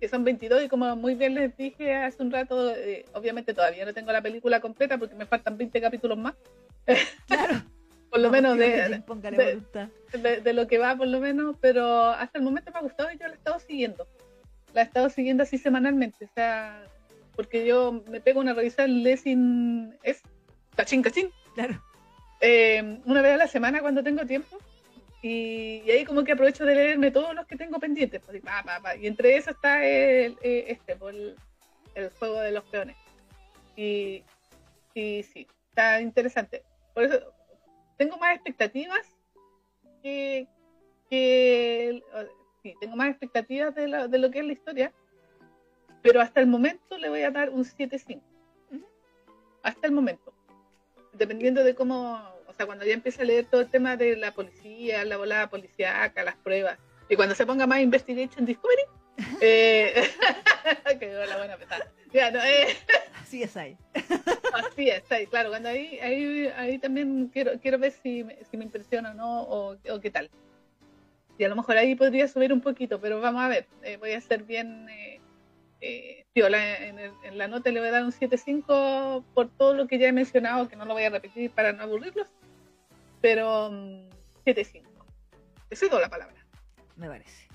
que son 22 y como muy bien les dije hace un rato, eh, obviamente todavía no tengo la película completa porque me faltan 20 capítulos más, Claro. por lo No, menos de lo que va, por lo menos, pero hasta el momento me ha gustado y yo la he estado siguiendo. La he estado siguiendo así semanalmente, o sea, porque yo me pego una revisada en Lessing, es cachín, cachín, Claro. eh, una vez a la semana cuando tengo tiempo. Y, y ahí como que aprovecho de leerme todos los que tengo pendientes. pues, y, pa, pa, pa. Y entre eso está el, eh, este, pues, el, el juego de los peones. Y, y sí, está interesante. Por eso tengo más expectativas que... que sí, tengo más expectativas de lo, de lo que es la historia. Pero hasta el momento le voy a dar un 7-5. Ujú. Hasta el momento dependiendo de cómo, sea, cuando ya empiece a leer todo el tema de la policía, la volada policíaca, las pruebas, Y cuando se ponga más Investigation Discovery, eh, quedó la buena pesada. Ya, no, eh, Así es ahí. así es, ahí, claro, cuando ahí, ahí, ahí también quiero, quiero ver si, me- si me impresiona o no, o, o qué tal. Y a lo mejor ahí podría subir un poquito, pero vamos a ver, eh, voy a ser bien eh, eh, piola. En, el- en la nota le voy a dar un 7.5 por todo lo que ya he mencionado, que no lo voy a repetir para no aburrirlos, pero mm, 7.5. Te cedo la palabra. me parece.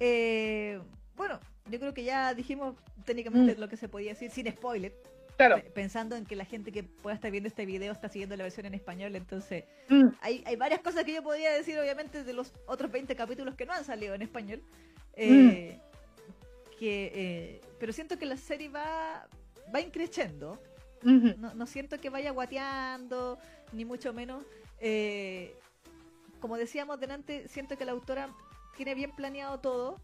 Eh, bueno, yo creo que ya dijimos técnicamente Mm. lo que se podía decir sin spoiler, Claro. pe- pensando en que la gente que pueda estar viendo este video está siguiendo la versión en español, entonces Mm, hay, hay varias cosas que yo podría decir, obviamente, de los otros 20 capítulos que no han salido en español. Mm. Eh, que, eh, pero siento que la serie va, va increciendo. ujú, No, no siento que vaya guateando, ni mucho menos. Eh, como decíamos delante, siento que la autora tiene bien planeado todo,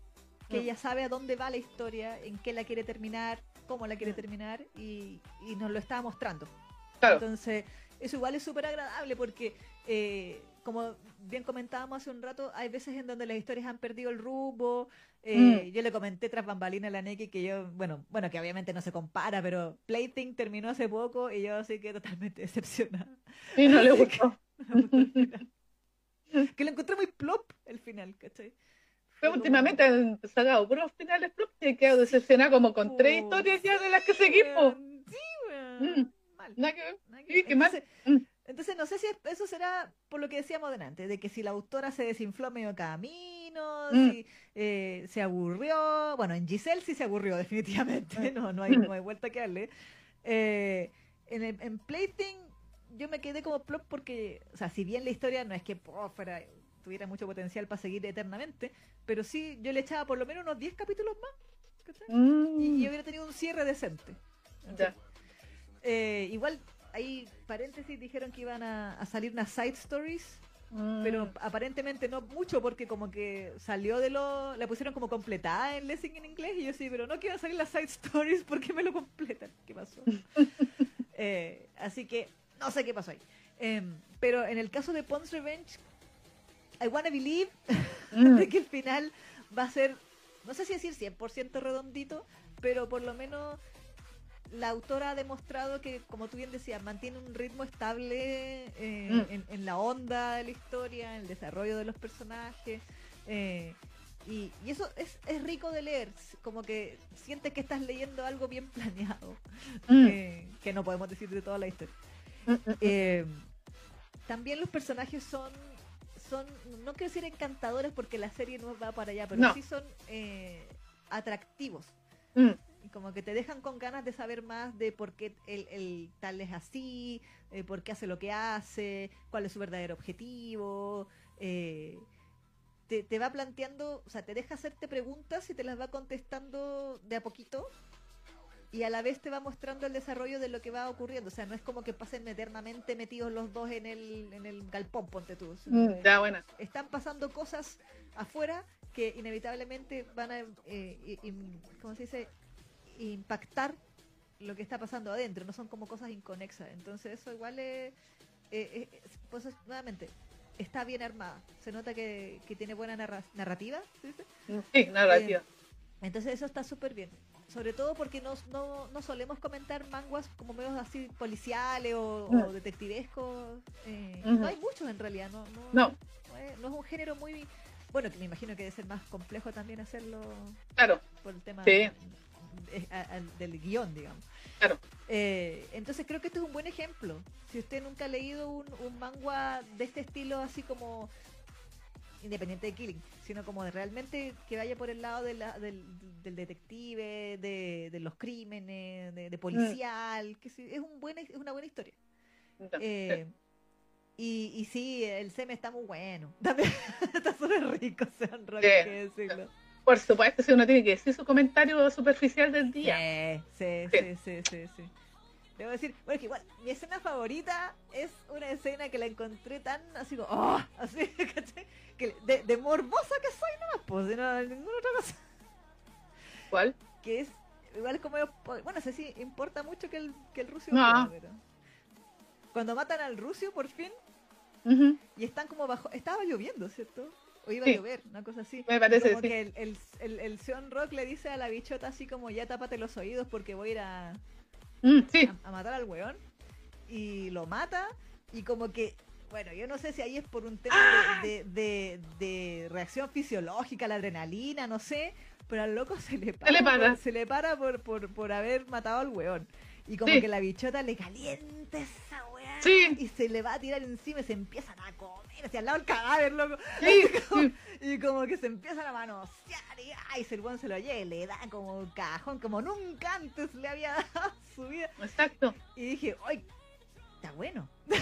que Mm. ella sabe a dónde va la historia, en qué la quiere terminar, cómo la quiere Mm. terminar, y, y nos lo está mostrando. Claro. Entonces, eso igual es súper agradable porque, eh, como bien comentábamos hace un rato, hay veces en donde las historias han perdido el rumbo. Eh, Mm. Yo le comenté tras bambalina a la Neki que yo, bueno, bueno, que obviamente no se compara, pero Plaything terminó hace poco y yo así que totalmente decepcionada. Y no le gustó. Que lo encontré muy plop el final, ¿cachai? Fue Pero últimamente han sacado puros finales flop y he quedado decepcionada como con tres historias ya de las que seguimos. Sí, weón. Mm. Entonces, Mm. no sé si es- eso será por lo que decíamos delante, de que si la autora se desinfló medio camino, Mm. si eh, se aburrió, bueno, en Giselle sí se aburrió definitivamente, Mm. no, no, hay, no hay vuelta que darle. Eh, en, el- en Plaything yo me quedé como plop porque, o sea, si bien la historia no es que po, fuera, tuviera mucho potencial para seguir eternamente, pero sí yo le echaba por lo menos unos 10 capítulos más. Mm, Y, y hubiera tenido un cierre decente. ya. Eh, igual, hay paréntesis, dijeron que iban a, a salir unas side stories, Mm, pero aparentemente no mucho porque como que salió de lo... La pusieron como completada en Lessing en inglés y yo sí, pero no quiero salir las side stories porque me lo completan. ¿Qué pasó? Eh, así que no sé qué pasó ahí. Em, pero en el caso de Pond's Revenge, I wanna believe mm, de que el final va a ser, no sé si decir 100% redondito, pero por lo menos la autora ha demostrado que, como tú bien decías, mantiene un ritmo estable eh, Mm. en, en la onda de la historia, en el desarrollo de los personajes. eh, y, y eso es, es rico de leer, como que sientes que estás leyendo algo bien planeado, mm, eh, que no podemos decir de toda la historia. Eh, también los personajes son, son, no quiero decir encantadores porque la serie no va para allá, pero No. sí son eh, atractivos. mm, como que te dejan con ganas de saber más de por qué el, el tal es así, eh, por qué hace lo que hace, cuál es su verdadero objetivo. eh, te, te va planteando, o sea, te deja hacerte preguntas y te las va contestando de a poquito. Y a la vez te va mostrando el desarrollo de lo que va ocurriendo. O sea, no es como que pasen eternamente metidos los dos en el, en el galpón, ponte tú. mm, ya, buena. Están pasando cosas afuera que inevitablemente van a, eh, ¿cómo se dice? Impactar lo que está pasando adentro. No son como cosas inconexas. Entonces eso igual es, eh, eh, pues es- nuevamente, está bien armada. Se nota que, que tiene buena narra- narrativa. Sí, narrativa. Entonces eso está súper bien. Sobre todo porque no, no, no solemos comentar manguas como medios así policiales o, o detectivescos. eh. No hay muchos en realidad. No, no, No. no es, no es un género muy... Bueno, que me imagino que debe ser más complejo también hacerlo Claro, por el tema Sí. eh, a- a- del guion, digamos. Claro. Eh, entonces creo que este es un buen ejemplo. Si usted nunca ha leído un, un manga de este estilo, así como independiente de Killing, sino como de realmente que vaya por el lado de la- del, del detective, de, de los crímenes, de, de policial, que sí, es un buen, es una buena historia. Eh, y, y sí, el seme está muy bueno. También está súper rico, sean Sí. hay que decirlo. Por supuesto, si uno tiene que decir su comentario superficial del día. Sí, sí, sí, sí, sí, sí. Debo decir, bueno, es que igual, mi escena favorita es una escena que la encontré tan así como, oh, así, ¿cachai? Que de, de morbosa que soy nomás, pues, y no ninguna otra cosa. ¿Cuál? Que es, igual como, bueno, sé si importa mucho que el, que el ruso No. pero... Cuando matan al ruso, por fin, Ujú. y están como bajo, estaba lloviendo, ¿cierto? o iba Sí. a llover, una cosa así. Me parece, como sí. que el, el, el, el Sean Rock le dice a la bichota así como ya tápate los oídos porque voy a ir a, Mm, sí, a, a matar al weón y lo mata y como que bueno yo no sé si ahí es por un tema de, de, de- de reacción fisiológica la adrenalina no sé pero al loco se le para le para. por, se le para por, por, por haber matado al weón y como Sí. que la bichota le calienta esa weá Sí. y se le va a tirar encima y se empiezan a comer hacia al lado del cadáver loco sí, sí. y como que se empiezan a manosear y ay, el weón se lo oye le da como un cajón como nunca antes le había dado su vida Exacto. y dije, ¡ay! Está bueno.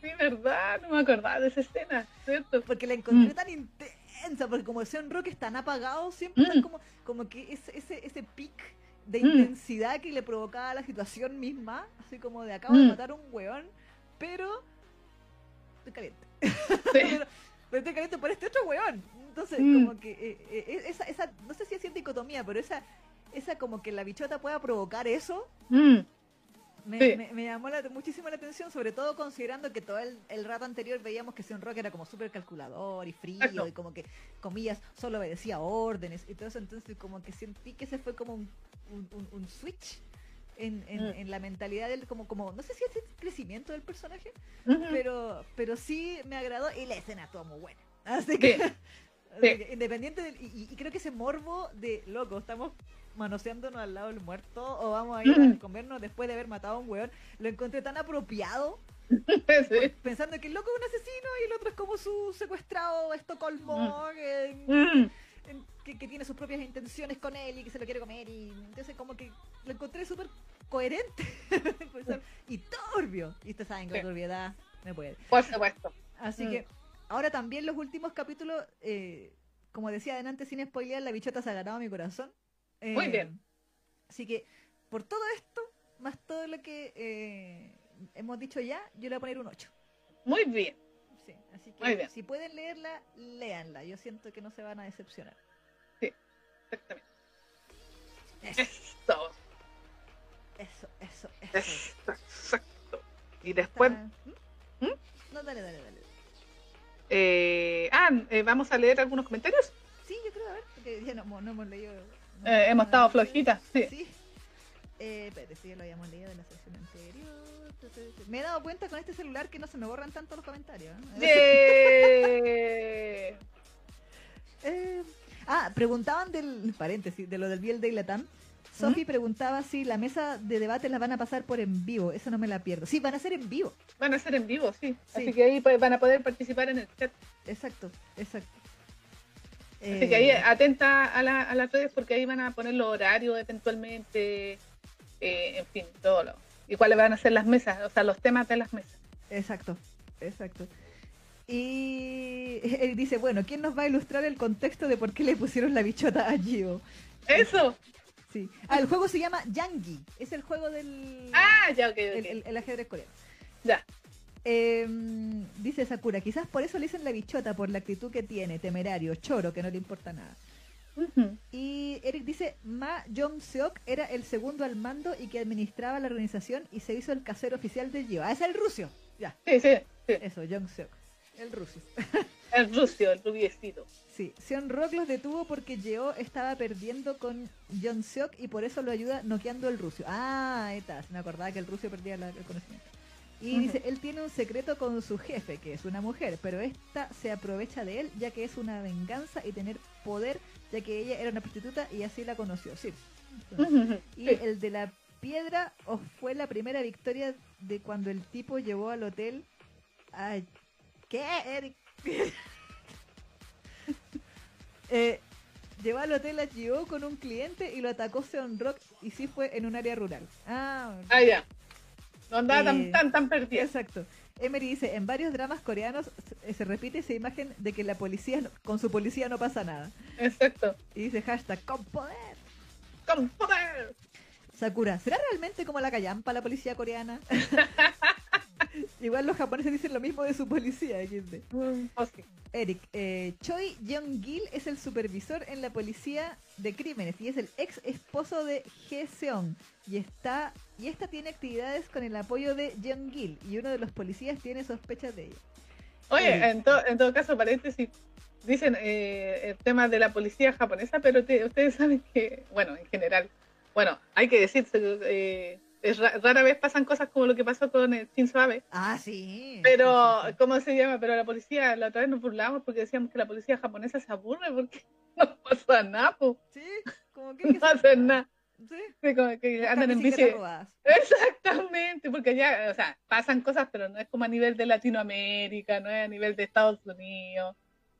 Sí, verdad, no me acordaba de esa escena, ¿cierto? Porque la encontré Mm. tan intensa, porque como ese rock es tan apagado, siempre Mm. están como, como que ese, ese, ese pic de Mm. intensidad que le provocaba la situación misma, así como de acabo de Mm. matar a un weón, pero estoy caliente. Sí. pero, pero estoy caliente por este otro weón. Entonces, Mm. como que eh, eh, esa, esa, no sé si es cierta dicotomía, pero esa, esa como que la bichota pueda provocar eso, Mm, Me, Sí. me- me llamó la- muchísimo la atención, sobre todo considerando que todo el, el rato anterior veíamos que Sean Rock era como súper calculador y frío Exacto. y como que, comillas, solo obedecía órdenes y todo eso. Entonces, como que sentí que ese fue como un, un- un- un switch en, en- Mm. en la mentalidad del, como, como, no sé si es el crecimiento del personaje, pero, pero sí me agradó y la escena estuvo muy buena. Así que, Sí. así Sí. que independiente del, y, creo que ese morbo de loco, estamos manoseándonos al lado del muerto o vamos a ir a comernos después de haber matado a un weón, lo encontré tan apropiado, Sí. pensando que el loco es un asesino y el otro es como su secuestrado Estocolmo, Mm, en- que, que tiene sus propias intenciones con él y que se lo quiere comer y entonces como que lo encontré súper coherente y turbio. Y ustedes saben que la turbiedad me puede. Por supuesto. Así Mm. que ahora también los últimos capítulos, eh, como decía adelante sin spoilear, la bichota se ha ganado mi corazón. Eh, Muy bien. Así que por todo esto, más todo lo que eh, hemos dicho ya, yo le voy a poner un 8. Muy bien. Sí, así Muy que bien. si pueden leerla, léanla. Yo siento que no se van a decepcionar. Exactamente. Eso, Eso. eso, eso. Exacto. Y después, ¿Mm? ¿Mm? No, dale, dale, dale. eh, ah, eh, vamos a leer algunos comentarios. Sí, yo creo, a ver, porque ya no, no hemos leído. no- Eh, hemos no- estado flojitas, sí. Sí. Eh, espérate, ya lo habíamos leído en la sección anterior. Me he dado cuenta con este celular que no se me borran tanto los comentarios. ¿eh? Yeah. Ah, preguntaban del paréntesis, de lo del Biel de Latam. Sofi preguntaba si la mesa de debate la van a pasar por en vivo. Eso no me la pierdo. Sí, van a ser en vivo. Van a ser en vivo, sí. Sí. Así que ahí van a poder participar en el chat. Exacto, exacto. Así que ahí Eh, atenta a, la- a las redes porque ahí van a poner los horarios eventualmente, eh, en fin, todo lo. Y cuáles van a ser las mesas, o sea, los temas de las mesas. Exacto, exacto. Y él dice, bueno, ¿quién nos va a ilustrar el contexto de por qué le pusieron la bichota a Gio? Eso. Sí. Ah, el juego se llama Yangi. Es el juego del Ah, ya, ok, ok. el, el- el ajedrez coreano. Ya. Eh, dice Sakura, quizás por eso le dicen la bichota, por la actitud que tiene, temerario, choro, que no le importa nada. Y Eric dice, Ma Jong-seok era el segundo al mando y que administraba la organización y se hizo el casero oficial de Gio. Ah, es el ruso. Ya, Sí, sí, sí. eso, Jong-seok. El ruso. El rucio, el rubiecito. Sí, Seon Rock los detuvo porque Yeo estaba perdiendo con John Seok y por eso lo ayuda noqueando el ruso. Ah, ahí está, se me acordaba que el ruso perdía la- el conocimiento. Y dice, él tiene un secreto con su jefe, que es una mujer, pero esta se aprovecha de él ya que es una venganza y tener poder, ya que ella era una prostituta y así la conoció. Sí. Y Sí. el de la piedra os fue la primera victoria de cuando el tipo llevó al hotel a... ¿Qué, Eric? Eh, llevó al hotel a Gio con un cliente y lo atacó Seon Rock y sí fue en un área rural. Ah, Ah, ya. No andaba Eh, tan, tan, tan perdida. exacto. Emery dice, en varios dramas coreanos se, se repite esa imagen de que la policía no- con su policía no pasa nada. Exacto. Y dice hashtag con poder. ¡Con poder! Sakura, ¿será realmente como la callampa la policía coreana? Igual los japoneses dicen lo mismo de su policía. Mm, oh, sí. Eric, eh, Choi Young-gil es el supervisor en la policía de crímenes y es el ex esposo de Hye Seong y está y esta tiene actividades con el apoyo de Young-gil y uno de los policías tiene sospechas de ella. Oye, en, to- en todo caso, paréntesis, dicen eh, el tema de la policía japonesa, pero te- ustedes saben que, bueno, en general, bueno, hay que decirse, eh, es ra- rara vez pasan cosas como lo que pasó con el Shinzo Abe, Ah, sí. pero. ¿cómo se llama? Pero la policía, la otra vez nos burlábamos porque decíamos que la policía japonesa se aburre porque no pasa nada, po, Sí, como que... no hacen nada, Sí. Sí, como que andan en bici. Exactamente, porque allá, o sea, pasan cosas, pero no es como a nivel de Latinoamérica, no es a nivel de Estados Unidos,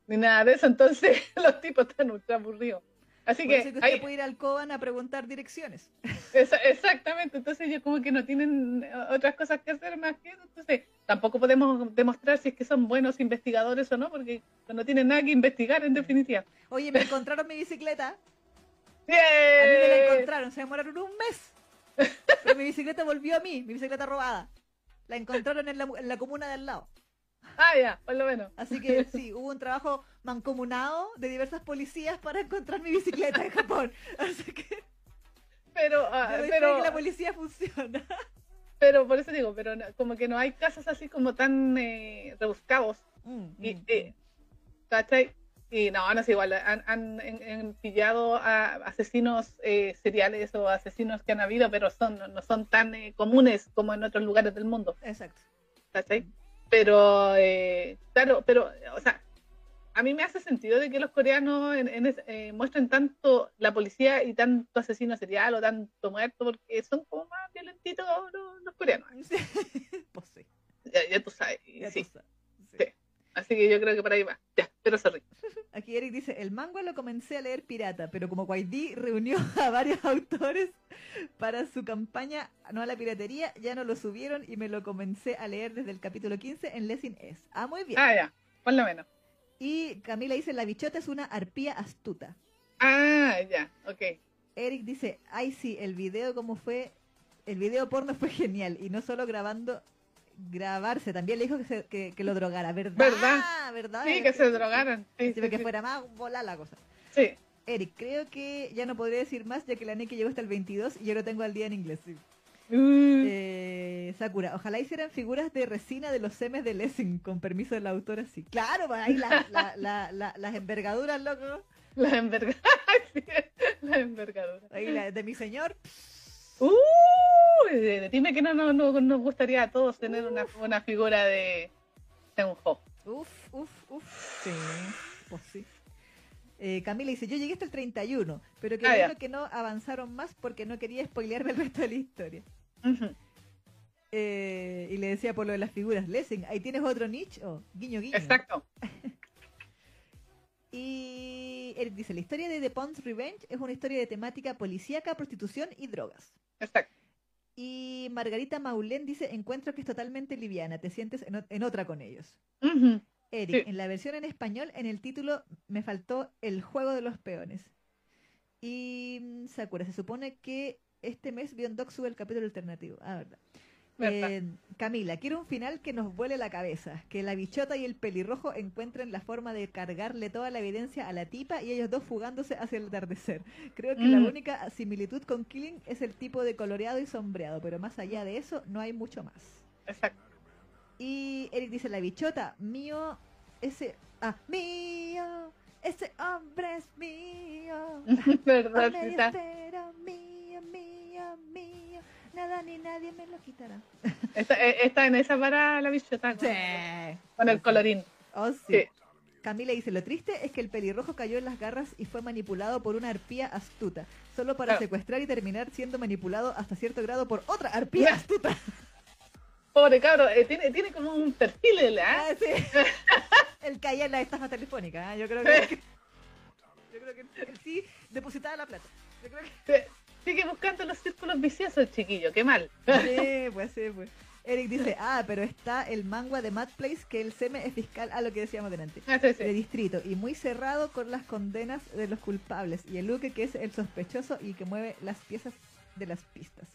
ni nada de eso, entonces los tipos están ultra aburridos. Así Por eso que, que usted puede ir al Coban a preguntar direcciones. esa- exactamente, entonces ellos como que no tienen eh, otras cosas que hacer más que eso, entonces tampoco podemos demostrar si es que son buenos investigadores o no, porque no tienen nada que investigar en definitiva. Oye, me encontraron mi bicicleta. ¡Bien! A mí me la encontraron, se demoraron un mes. Pero mi bicicleta volvió a mí, mi bicicleta robada. La encontraron en la, en la comuna de al lado. Ah, ya, por lo menos. Así que sí, hubo un trabajo mancomunado de diversas policías para encontrar mi bicicleta en Japón. Así que Pero, fe pero, que la policía funciona. pero por eso digo, pero no- como que no hay casos así como tan eh, rebuscados Mm, Y, mm, eh, ¿cachai? Y no, no es igual, han, han, han- pillado a asesinos eh, seriales o asesinos que han habido, pero son no son tan eh, comunes como en otros lugares del mundo, mm. Exacto. ¿cachai? Pero, eh, claro, pero, o sea, a mí me hace sentido de que los coreanos en- en es- eh, muestren tanto la policía y tanto asesino serial o tanto muerto, porque son como más violentitos los, los coreanos. pues sí, Ya, ya tú sabes, ya sí. tú sabes. Sí. Sí. Así que yo creo que por ahí va. Ya, pero sorry. Aquí Eric dice, el manga lo comencé a leer pirata, pero como Guaidí reunió a varios autores para su campaña no a la piratería, ya no lo subieron y me lo comencé a leer desde el capítulo 15 en Lessing S. Ah, muy bien. Ah, ya, por lo menos. Y Camila dice, la bichota es una arpía astuta. Ah, ya, ok. Eric dice, ay sí, el video como fue, el video porno fue genial y no solo grabando, grabarse, también le dijo que, se- que, que lo drogara, ¿verdad? ¿Verdad? ¿Verdad? Sí, que se drogaron. Sí, que sí. fuera más bola la cosa. Sí. Eric, creo que ya no podría decir más ya que la Neki llegó hasta el 22 y yo lo tengo al día en inglés. sí. Mm, Eh, Sakura, ojalá hicieran figuras de resina de los semes de Lessing, con permiso de la autora, sí. Claro, pues ahí la- la- la- la- las envergaduras, loco. La envergadura. sí, la envergadura. Ahí la de mi señor. Uh, dime que no, no, no nos gustaría a todos tener una, una figura de, de un. Uf, uf, uf. Sí, pues sí. Eh, Camila dice, yo llegué hasta el 31, pero que Ah, bueno que no avanzaron más porque no quería spoilearme el resto de la historia. Eh, y le decía por lo de las figuras, Lessing, ahí tienes otro nicho, guiño, guiño. Exacto. Y Eric dice, la historia de The Pond's Revenge es una historia de temática policíaca, prostitución y drogas. Exacto. Y Margarita Maulén dice, encuentro que es totalmente liviana, te sientes en, otra con ellos. Eric, Sí. en la versión en español, en el título me faltó el juego de los peones. Y mm, Sakura, se supone que este mes Beyond sube el capítulo alternativo. Ah, verdad. Eh, Camila, quiero un final que nos vuele la cabeza. Que la bichota y el pelirrojo encuentren la forma de cargarle toda la evidencia a la tipa y ellos dos fugándose hacia el atardecer. Creo que la Mm. única similitud con Killing es el tipo de coloreado y sombreado, pero más allá de eso no hay mucho más. Exacto. Y Eric dice, la bichota, mío, ese, ah, mío, ese hombre es mío. ¿Verdad? A Sí, media nada ni nadie me lo quitará. Está, eh, está en esa para la bichota con, con el colorín. Oh, sí. Sí. Camila dice, lo triste es que el pelirrojo cayó en las garras y fue manipulado por una arpía astuta, solo para Claro. secuestrar y terminar siendo manipulado hasta cierto grado por otra arpía astuta. Pobre cabro, eh, tiene, tiene como un perfil, ¿eh? Ah, sí. Él caía en la estafa telefónica. ¿ah? Yo creo que. Yo creo que él sí depositaba la plata. Yo creo que. Sí, Sigue buscando los círculos viciosos, chiquillo, qué mal. Sí, pues sí, pues. Eric dice, ah, pero está el manga de Mad Place que el SEME es fiscal a lo que decíamos delante. Ah, sí, De sí. distrito y muy cerrado con las condenas de los culpables. Y el Luque que es el sospechoso y que mueve las piezas de las pistas.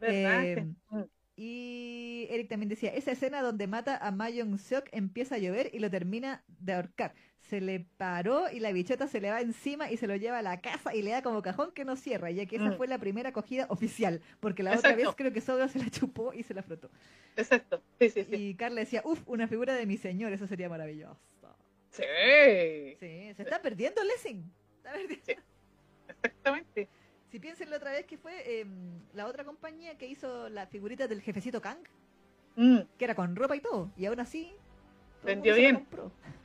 Eh. Mm. Y Eric también decía, esa escena donde mata a Mayong Seok empieza a llover y lo termina de ahorcar. Se le paró y la bichota se le va encima y se lo lleva a la casa y le da como cajón que no cierra, ya que esa Mm. fue la primera acogida oficial, porque la otra vez creo que Soga se la chupó y se la frotó. Exacto. Sí, sí, sí. Y Carla decía, uff, una figura de mi señor, eso sería maravilloso. Sí. Sí, se está perdiendo Lessing. Está perdiendo. Sí. Exactamente. Si piensen la otra vez que fue em, la otra compañía que hizo la figurita del jefecito Kang, Mm, que era con ropa y todo, y aún así Vendió bien.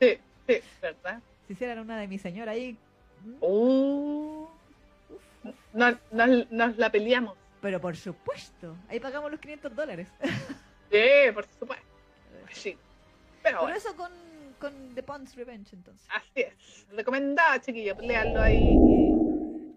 sí, sí, ¿verdad? Si hicieran una de mi señor ahí. Uh, nos, nos- nos la peleamos. pero por supuesto, ahí pagamos los 500 dólares. Sí, por supuesto. Sí. Pero Pero bueno, eso con, con The Pond's Revenge entonces. así es. Recomendada, chiquillos. Leanlo ahí